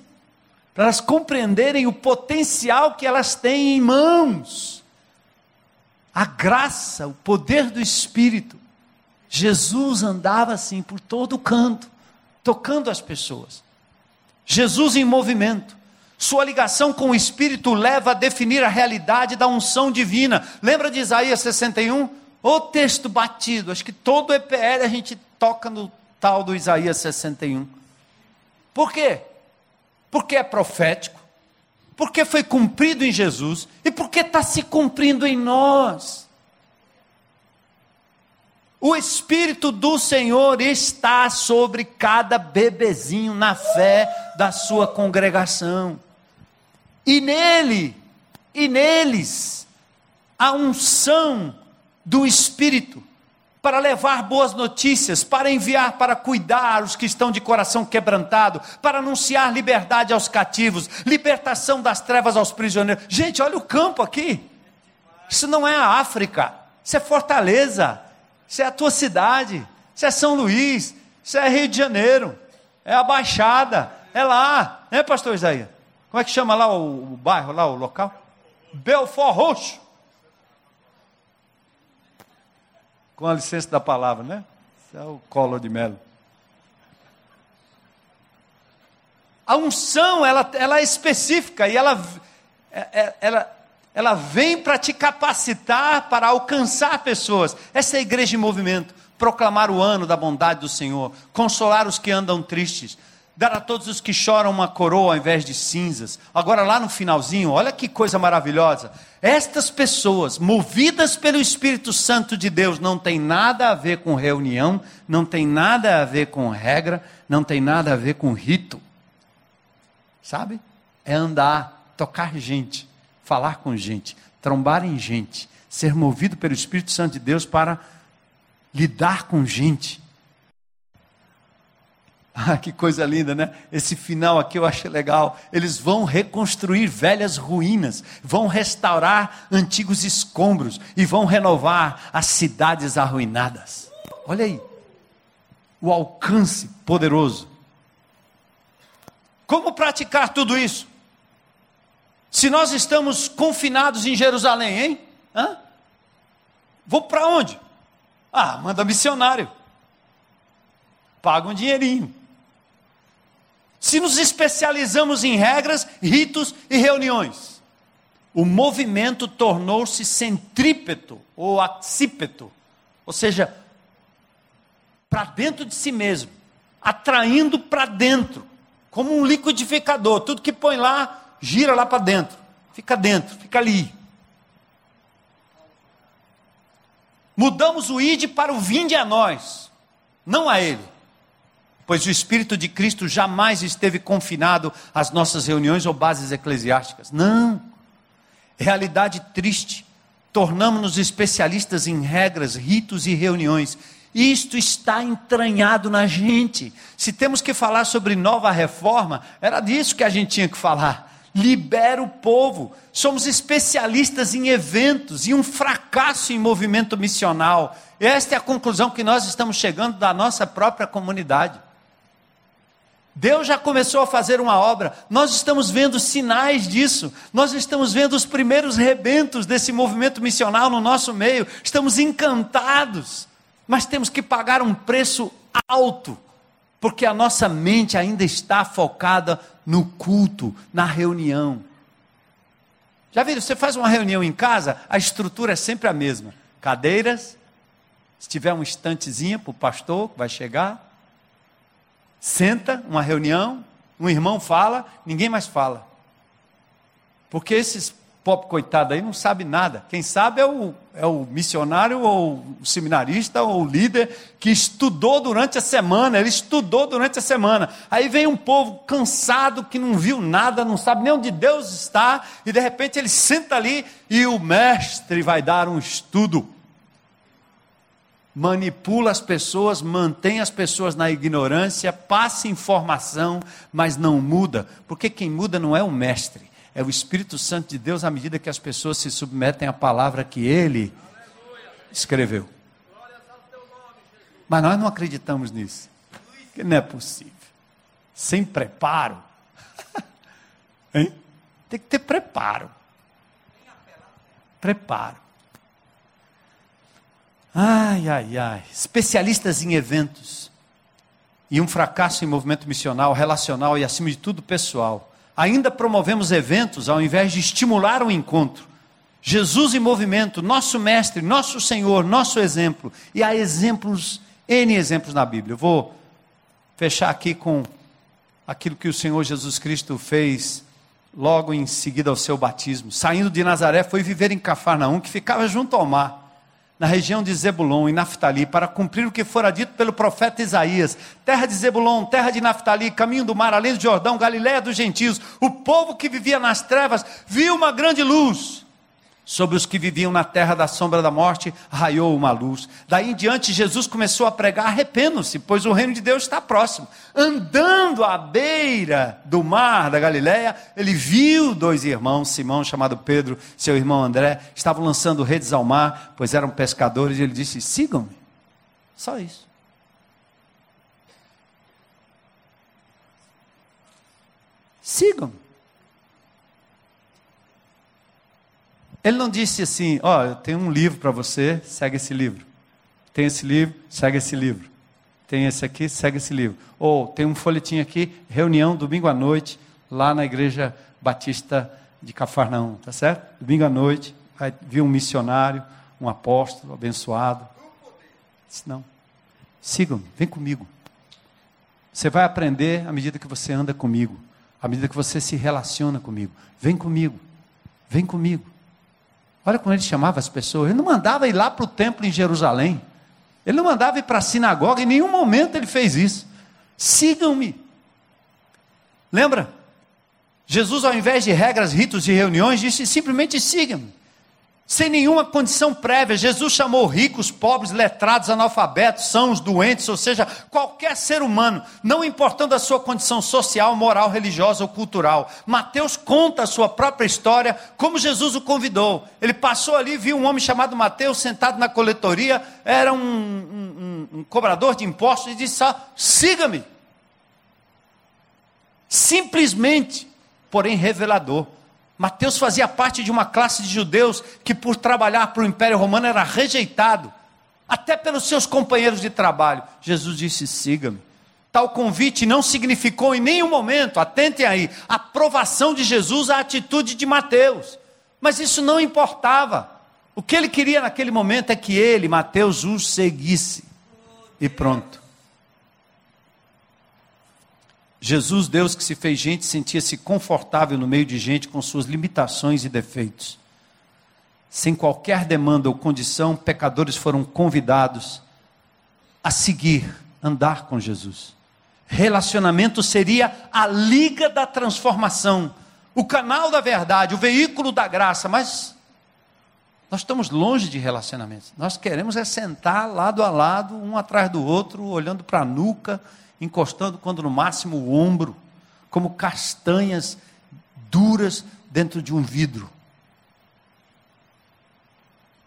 para elas compreenderem o potencial que elas têm em mãos. A graça, o poder do Espírito. Jesus andava assim por todo canto, tocando as pessoas. Jesus em movimento. Sua ligação com o Espírito leva a definir a realidade da unção divina. Lembra de Isaías 61? O texto batido, acho que todo EPL a gente toca no tal do Isaías 61. Por quê? Porque é profético, porque foi cumprido em Jesus e porque está se cumprindo em nós. O Espírito do Senhor está sobre cada bebezinho na fé da sua congregação. E nele, e neles, a unção do Espírito para levar boas notícias, para enviar, para cuidar os que estão de coração quebrantado, para anunciar liberdade aos cativos, libertação das trevas aos prisioneiros. Gente, olha o campo aqui. Isso não é a África, isso é Fortaleza, isso é a tua cidade, isso é São Luís, isso é Rio de Janeiro, é a Baixada, é lá, né, pastor Isaías? Como é que chama lá o, o bairro, lá o local? Belfort Roxo. Com a licença da palavra, né? Isso é o colo de melo. A unção, ela, ela é específica e ela, é, é, ela, ela vem para te capacitar para alcançar pessoas. Essa é a igreja em movimento. Proclamar o ano da bondade do Senhor, consolar os que andam tristes, dar a todos os que choram uma coroa ao invés de cinzas. Agora, lá no finalzinho, olha que coisa maravilhosa. Estas pessoas, movidas pelo Espírito Santo de Deus, não tem nada a ver com reunião, não tem nada a ver com regra, não tem nada a ver com rito. Sabe? É andar, tocar gente falar com gente, trombar em gente, ser movido pelo Espírito Santo de Deus para lidar com gente. Ah, que coisa linda, né? Esse final aqui eu achei legal. Eles vão reconstruir velhas ruínas, vão restaurar antigos escombros e vão renovar as cidades arruinadas. Olha aí, o alcance poderoso. Como praticar tudo isso? Se nós estamos confinados em Jerusalém, hein? Hã? Vou para onde? Ah, manda missionário. Paga um dinheirinho. Se nos especializamos em regras, ritos e reuniões, o movimento tornou-se centrípeto ou accípeto, ou seja, para dentro de si mesmo, atraindo para dentro, como um liquidificador. Tudo que põe lá gira lá para dentro, fica dentro, fica ali. Mudamos o ide para o vinde a nós, não a ele. Pois o Espírito de Cristo jamais esteve confinado às nossas reuniões ou bases eclesiásticas. Não. Realidade triste. Tornamos-nos especialistas em regras, ritos e reuniões. Isto está entranhado na gente. Se temos que falar sobre nova reforma, era disso que a gente tinha que falar libera o povo. Somos especialistas em eventos e um fracasso em movimento missional. Esta é a conclusão que nós estamos chegando da nossa própria comunidade. Deus já começou a fazer uma obra, nós estamos vendo sinais disso, nós estamos vendo os primeiros rebentos desse movimento missional no nosso meio, estamos encantados, mas temos que pagar um preço alto porque a nossa mente ainda está focada no culto, na reunião. Já viram, você faz uma reunião em casa, a estrutura é sempre a mesma: cadeiras, se tiver um estantezinho para o pastor que vai chegar, senta, uma reunião, um irmão fala, ninguém mais fala. Porque esses pobre coitado aí não sabe nada. Quem sabe é o, é o missionário ou o seminarista ou o líder que estudou durante a semana. Ele estudou durante a semana. Aí vem um povo cansado que não viu nada, não sabe nem onde Deus está, e de repente ele senta ali e o mestre vai dar um estudo. Manipula as pessoas, mantém as pessoas na ignorância, passa informação, mas não muda, porque quem muda não é o mestre é o Espírito Santo de Deus à medida que as pessoas se submetem à palavra que ele escreveu. Mas nós não acreditamos nisso. Que não é possível. Sem preparo. hein? Tem que ter preparo. Preparo. Ai, ai, ai. Especialistas em eventos. E um fracasso em movimento missional, relacional e, acima de tudo, pessoal ainda promovemos eventos ao invés de estimular o encontro. Jesus em movimento, nosso mestre, nosso Senhor, nosso exemplo. E há exemplos, N exemplos na Bíblia. Eu vou fechar aqui com aquilo que o Senhor Jesus Cristo fez logo em seguida ao seu batismo. Saindo de Nazaré, foi viver em Cafarnaum, que ficava junto ao mar na região de Zebulon e Naftali, para cumprir o que fora dito pelo profeta Isaías: terra de Zebulon, terra de Naftali, caminho do mar, além do Jordão, Galiléia dos gentios. O povo que vivia nas trevas viu uma grande luz. Sobre os que viviam na terra da sombra da morte, raiou uma luz. Daí em diante, Jesus começou a pregar: arrependam-se, pois o reino de Deus está próximo. Andando à beira do mar da Galiléia, ele viu dois irmãos, Simão, chamado Pedro, seu irmão André, estavam lançando redes ao mar, pois eram pescadores, e ele disse: sigam-me. Só isso. Sigam-me. Ele não disse assim: Ó, oh, eu tenho um livro para você, segue esse livro. Tem esse livro, segue esse livro. Tem esse aqui, segue esse livro. Ou tem um folhetim aqui, reunião domingo à noite, lá na igreja batista de Cafarnaum, tá certo? Domingo à noite, vai vir um missionário, um apóstolo abençoado. Não. Sigam-me, vem comigo. Você vai aprender à medida que você anda comigo, à medida que você se relaciona comigo. Vem comigo, vem comigo. Olha como ele chamava as pessoas. Ele não mandava ir lá para o templo em Jerusalém. Ele não mandava ir para a sinagoga. Em nenhum momento ele fez isso. Sigam-me. Lembra? Jesus, ao invés de regras, ritos e reuniões, disse simplesmente sigam-me sem nenhuma condição prévia. Jesus chamou ricos, pobres, letrados, analfabetos, sãos, doentes, ou seja, qualquer ser humano, não importando a sua condição social, moral, religiosa ou cultural. Mateus conta a sua própria história, como Jesus o convidou. Ele passou ali, viu um homem chamado Mateus sentado na coletoria, era um, um, um, um cobrador de impostos, e disse: ah, siga-me. Simplesmente, porém revelador. Mateus fazia parte de uma classe de judeus que, por trabalhar para o Império Romano, era rejeitado, até pelos seus companheiros de trabalho. Jesus disse: siga-me. Tal convite não significou em nenhum momento, atentem aí, aprovação de Jesus à atitude de Mateus. Mas isso não importava. O que ele queria naquele momento é que ele, Mateus, o seguisse. E pronto. Jesus, Deus que se fez gente, sentia-se confortável no meio de gente com suas limitações e defeitos. Sem qualquer demanda ou condição, pecadores foram convidados a seguir, andar com Jesus. Relacionamento seria a liga da transformação, o canal da verdade, o veículo da graça, mas nós estamos longe de relacionamentos. Nós queremos é sentar lado a lado, um atrás do outro, olhando para a nuca encostando quando no máximo o ombro, como castanhas duras dentro de um vidro.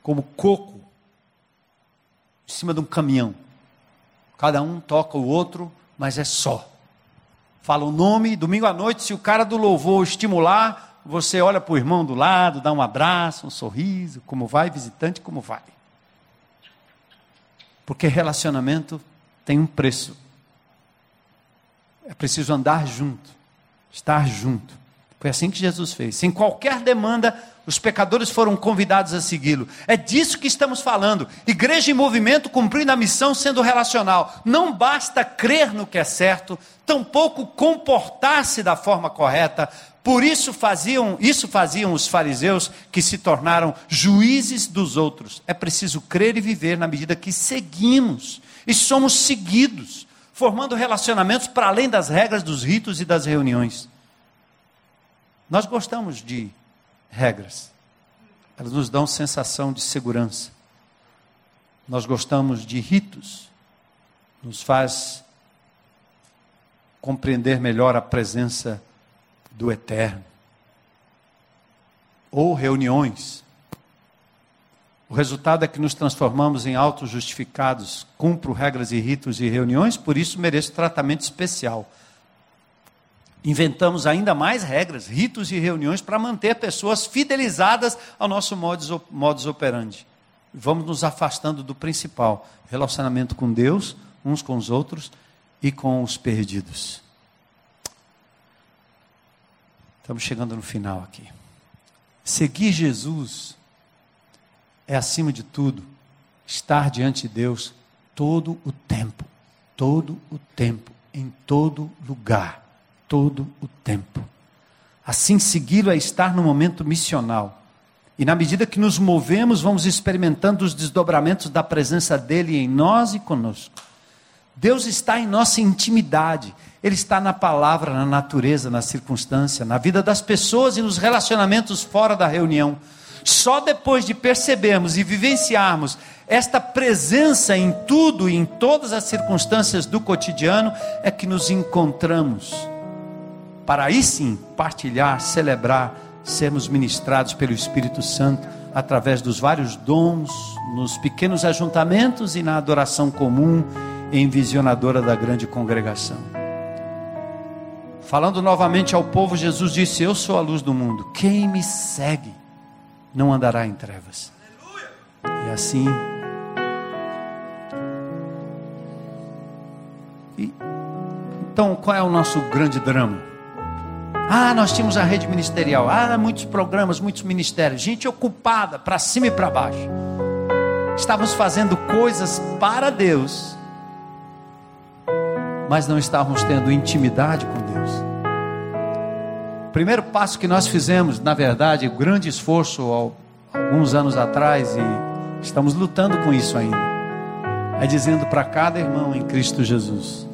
Como coco em cima de um caminhão. Cada um toca o outro, mas é só. Fala o nome, domingo à noite, se o cara do louvor estimular, você olha para o irmão do lado, dá um abraço, um sorriso, como vai, visitante, como vai. Porque relacionamento tem um preço. É preciso andar junto, estar junto. Foi assim que Jesus fez. Sem qualquer demanda, os pecadores foram convidados a segui-lo. É disso que estamos falando. Igreja em movimento cumprindo a missão sendo relacional. Não basta crer no que é certo, tampouco comportar-se da forma correta. Por isso faziam, isso faziam os fariseus que se tornaram juízes dos outros. É preciso crer e viver na medida que seguimos e somos seguidos formando relacionamentos para além das regras dos ritos e das reuniões. Nós gostamos de regras, elas nos dão sensação de segurança. Nós gostamos de ritos, nos faz compreender melhor a presença do Eterno. Ou reuniões, o resultado é que nos transformamos em auto-justificados, cumpro regras e ritos e reuniões, por isso mereço tratamento especial. Inventamos ainda mais regras, ritos e reuniões para manter pessoas fidelizadas ao nosso modus, modus operandi. Vamos nos afastando do principal: relacionamento com Deus, uns com os outros e com os perdidos. Estamos chegando no final aqui. Seguir Jesus é, acima de tudo, estar diante de Deus todo o tempo. Todo o tempo. em todo lugar, todo o tempo. Assim, segui-lo é estar no momento missional. E na medida que nos movemos, vamos experimentando os desdobramentos da presença dele em nós e conosco. Deus está em nossa intimidade. Ele está na palavra, na natureza, na circunstância, na vida das pessoas e nos relacionamentos fora da reunião. Só depois de percebermos e vivenciarmos esta presença em tudo e em todas as circunstâncias do cotidiano é que nos encontramos. Para aí sim partilhar, celebrar, sermos ministrados pelo Espírito Santo através dos vários dons, nos pequenos ajuntamentos e na adoração comum e envisionadora da grande congregação. Falando novamente ao povo, Jesus disse: Eu sou a luz do mundo. Quem me segue não andará em trevas. E assim. E, então, qual é o nosso grande drama? Ah, nós tínhamos a rede ministerial. Ah, muitos programas, muitos ministérios. Gente ocupada para cima e para baixo. Estávamos fazendo coisas para Deus mas não estávamos tendo intimidade com Deus. Primeiro passo que nós fizemos, na verdade, grande esforço alguns anos atrás, e estamos lutando com isso ainda, é dizendo para cada irmão em Cristo Jesus: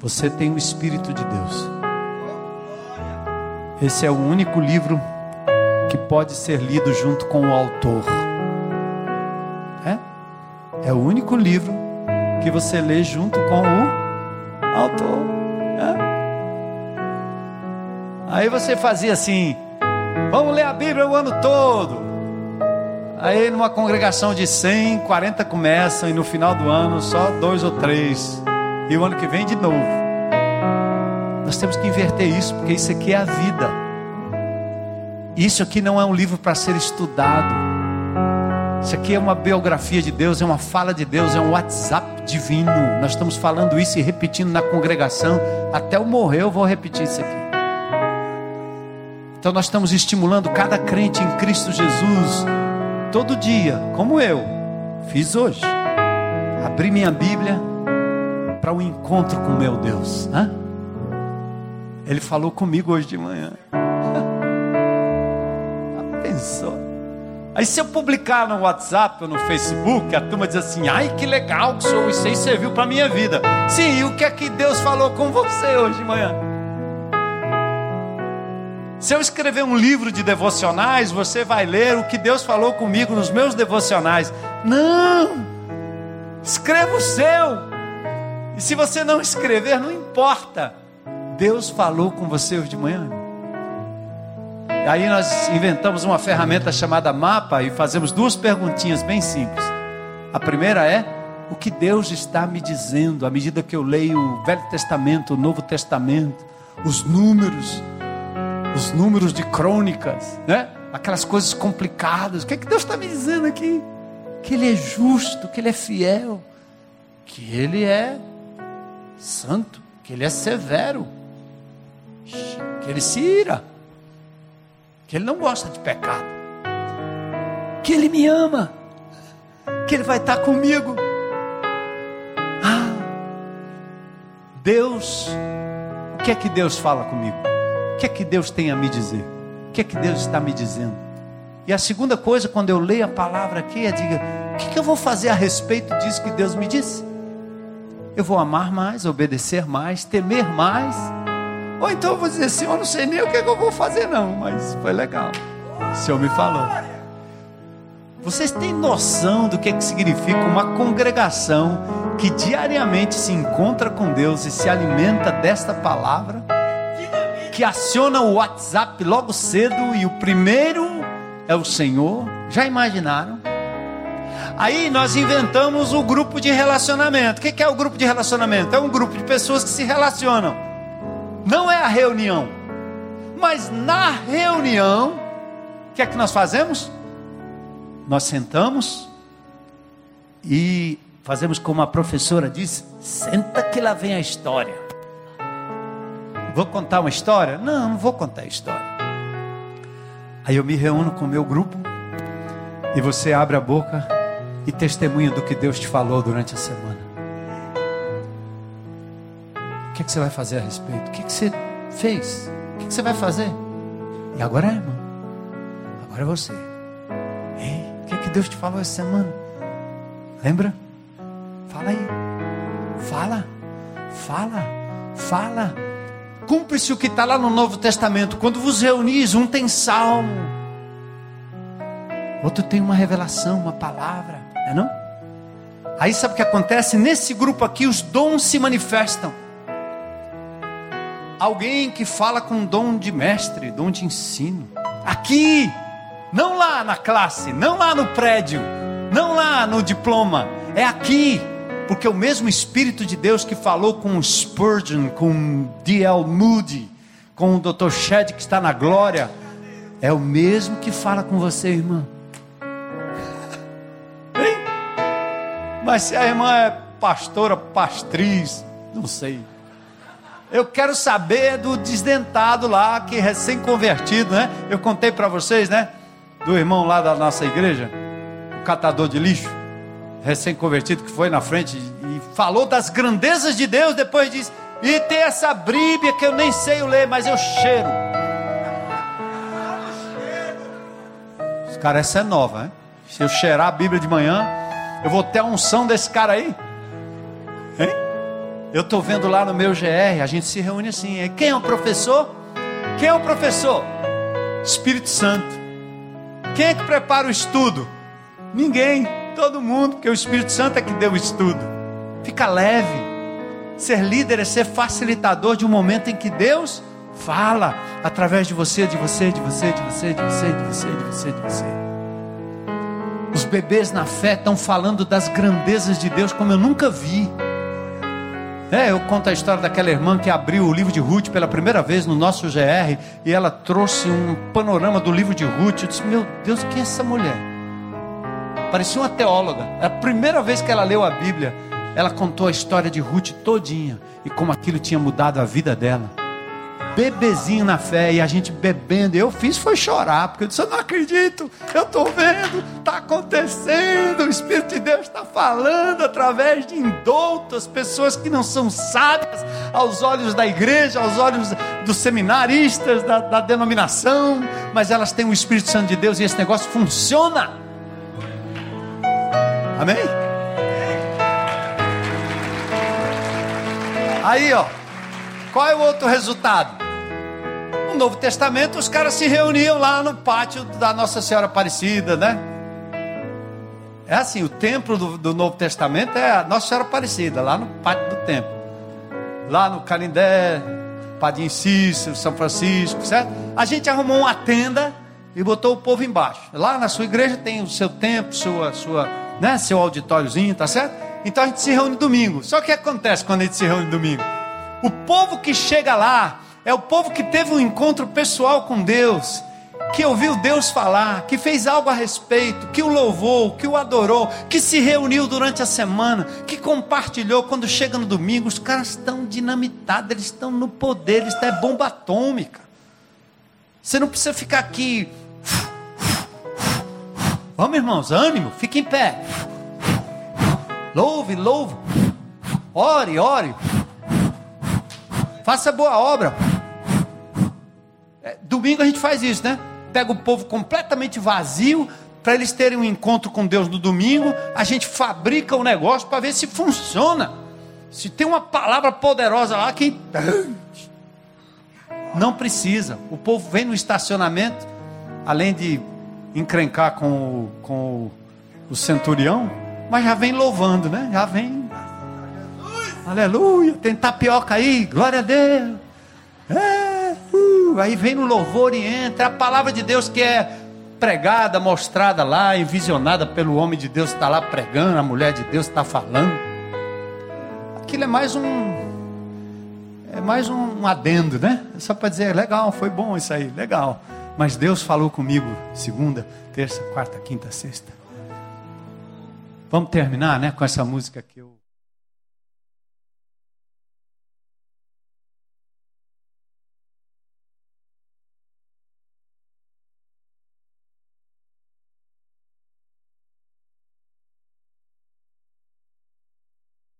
Você tem o Espírito de Deus. Esse é o único livro que pode ser lido junto com o autor. É? É o único livro que você lê junto com o autor. É. Aí você fazia assim: vamos ler a Bíblia o ano todo. Aí numa congregação de 100, 40 começam e no final do ano só dois ou três. E o ano que vem de novo. Nós temos que inverter isso, porque isso aqui é a vida. Isso aqui não é um livro para ser estudado. Isso aqui é uma biografia de Deus, é uma fala de Deus, é um WhatsApp divino. Nós estamos falando isso e repetindo na congregação. Até eu morrer, eu vou repetir isso aqui. Então nós estamos estimulando cada crente em Cristo Jesus, todo dia, como eu fiz hoje. Abri minha Bíblia para um encontro com meu Deus. Hã? Ele falou comigo hoje de manhã. Pensou? Aí se eu publicar no WhatsApp ou no Facebook, a turma diz assim: ai que legal que sou, isso aí serviu para minha vida. Sim, e o que é que Deus falou com você hoje de manhã? Se eu escrever um livro de devocionais, você vai ler o que Deus falou comigo nos meus devocionais. Não! Escreva o seu. E se você não escrever, não importa. Deus falou com você hoje de manhã. Aí nós inventamos uma ferramenta chamada mapa e fazemos duas perguntinhas bem simples. A primeira é: o que Deus está me dizendo à medida que eu leio o Velho Testamento, o Novo Testamento, os números, os números de crônicas, né? Aquelas coisas complicadas. O que, é que Deus está me dizendo aqui? Que Ele é justo, que Ele é fiel, que Ele é santo, que Ele é severo, que Ele se ira que Ele não gosta de pecado, que Ele me ama, que Ele vai estar comigo. Ah, Deus, o que é que Deus fala comigo? Que é que Deus tem a me dizer? O que é que Deus está me dizendo? E a segunda coisa, quando eu leio a palavra aqui, é diga: o que, que eu vou fazer a respeito disso que Deus me disse? Eu vou amar mais, obedecer mais, temer mais ou então eu vou dizer assim: eu não sei nem o que, é que eu vou fazer, não, mas foi legal. O Senhor me falou. Vocês têm noção do que, é que significa uma congregação que diariamente se encontra com Deus e se alimenta desta palavra? Que aciona o WhatsApp logo cedo e o primeiro é o Senhor? Já imaginaram? Aí nós inventamos o grupo de relacionamento. O que é o grupo de relacionamento? É um grupo de pessoas que se relacionam não é a reunião. Mas na reunião, o que é que nós fazemos? Nós sentamos e fazemos como a professora disse: senta que lá vem a história. Vou contar uma história? Não, não vou contar a história. Aí eu me reúno com o meu grupo e você abre a boca e testemunha do que Deus te falou durante a semana. que, é que você vai fazer a respeito? O que, é que você fez? O que, é que você vai fazer? E agora é, irmão. Agora é você. O que, é que Deus te falou essa semana? Lembra? Fala aí. Fala. Fala. Fala. Cumpre-se o que está lá no Novo Testamento. Quando vos reunis, um tem salmo, outro tem uma revelação, uma palavra. É não? Aí sabe o que acontece? Nesse grupo aqui, os dons se manifestam. Alguém que fala com dom de mestre, dom de ensino. Aqui, não lá na classe, não lá no prédio, não lá no diploma. É aqui, porque o mesmo Espírito de Deus que falou com Spurgeon, com D.L. Moody, com o Dr. Shed que está na glória, é o mesmo que fala com você, irmã. Mas se a irmã é pastora, pastriz, não sei. Eu quero saber do desdentado lá, que é recém-convertido, né? Eu contei para vocês, né? Do irmão lá da nossa igreja, o catador de lixo, recém-convertido, que foi na frente e falou das grandezas de Deus. Depois disse: E tem essa bíblia que eu nem sei ler, mas eu cheiro. Os essa é nova, né? Se eu cheirar a Bíblia de manhã, eu vou ter a unção desse cara aí. Hein? Eu estou vendo lá no meu GR, a gente se reúne assim. Quem é o professor? Quem é o professor? Espírito Santo. Quem é que prepara o estudo? Ninguém, todo mundo, porque o Espírito Santo é que deu o estudo. Fica leve. Ser líder é ser facilitador de um momento em que Deus fala através de você, de você, de você, de você, de você, de você, de você, de você. Os bebês na fé estão falando das grandezas de Deus como eu nunca vi. É, eu conto a história daquela irmã que abriu o livro de Ruth pela primeira vez no nosso GR e ela trouxe um panorama do livro de Ruth. Eu disse: Meu Deus, quem é essa mulher? Parecia uma teóloga. É a primeira vez que ela leu a Bíblia. Ela contou a história de Ruth todinha e como aquilo tinha mudado a vida dela bebezinho na fé e a gente bebendo. Eu fiz foi chorar, porque eu disse: Eu não acredito, eu estou vendo, está acontecendo. O Espírito de Deus está falando através de indoutas, pessoas que não são sábias aos olhos da igreja, aos olhos dos seminaristas, da, da denominação, mas elas têm o Espírito Santo de Deus e esse negócio funciona. Amém? Aí, ó, qual é o outro resultado? No Novo Testamento, os caras se reuniam lá no pátio da Nossa Senhora Aparecida, né? É assim, o templo do, do Novo Testamento é a Nossa Senhora Aparecida, lá no pátio do templo. Lá no Canindé, Padim Cícero, São Francisco, certo? A gente arrumou uma tenda e botou o povo embaixo. Lá na sua igreja tem o seu templo, sua, sua, né, seu auditóriozinho, tá certo? Então a gente se reúne domingo. Só que acontece quando a gente se reúne domingo? O povo que chega lá é o povo que teve um encontro pessoal com Deus, que ouviu Deus falar, que fez algo a respeito, que o louvou, que o adorou, que se reuniu durante a semana, que compartilhou. Quando chega no domingo, os caras estão dinamitados, eles estão no poder, eles estão é bomba atômica. Você não precisa ficar aqui. Vamos, irmãos, ânimo, fique em pé. Louve, louve. Ore, ore. Faça boa obra. É, domingo a gente faz isso, né? Pega o povo completamente vazio, para eles terem um encontro com Deus no domingo, a gente fabrica o um negócio para ver se funciona. Se tem uma palavra poderosa lá que. Não precisa. O povo vem no estacionamento, além de encrencar com o, com o, centurião, mas já vem louvando, né? Já vem. Aleluia, tem tapioca aí, glória a Deus. É aí vem no louvor e entra. A palavra de Deus que é pregada, mostrada lá, envisionada pelo homem de Deus está lá pregando, a mulher de Deus está falando. Aquilo é mais um. É mais um, adendo, né? É só para dizer, legal, foi bom isso aí, legal. Mas Deus falou comigo segunda, terça, quarta, quinta, sexta. Vamos terminar, né, com essa música que eu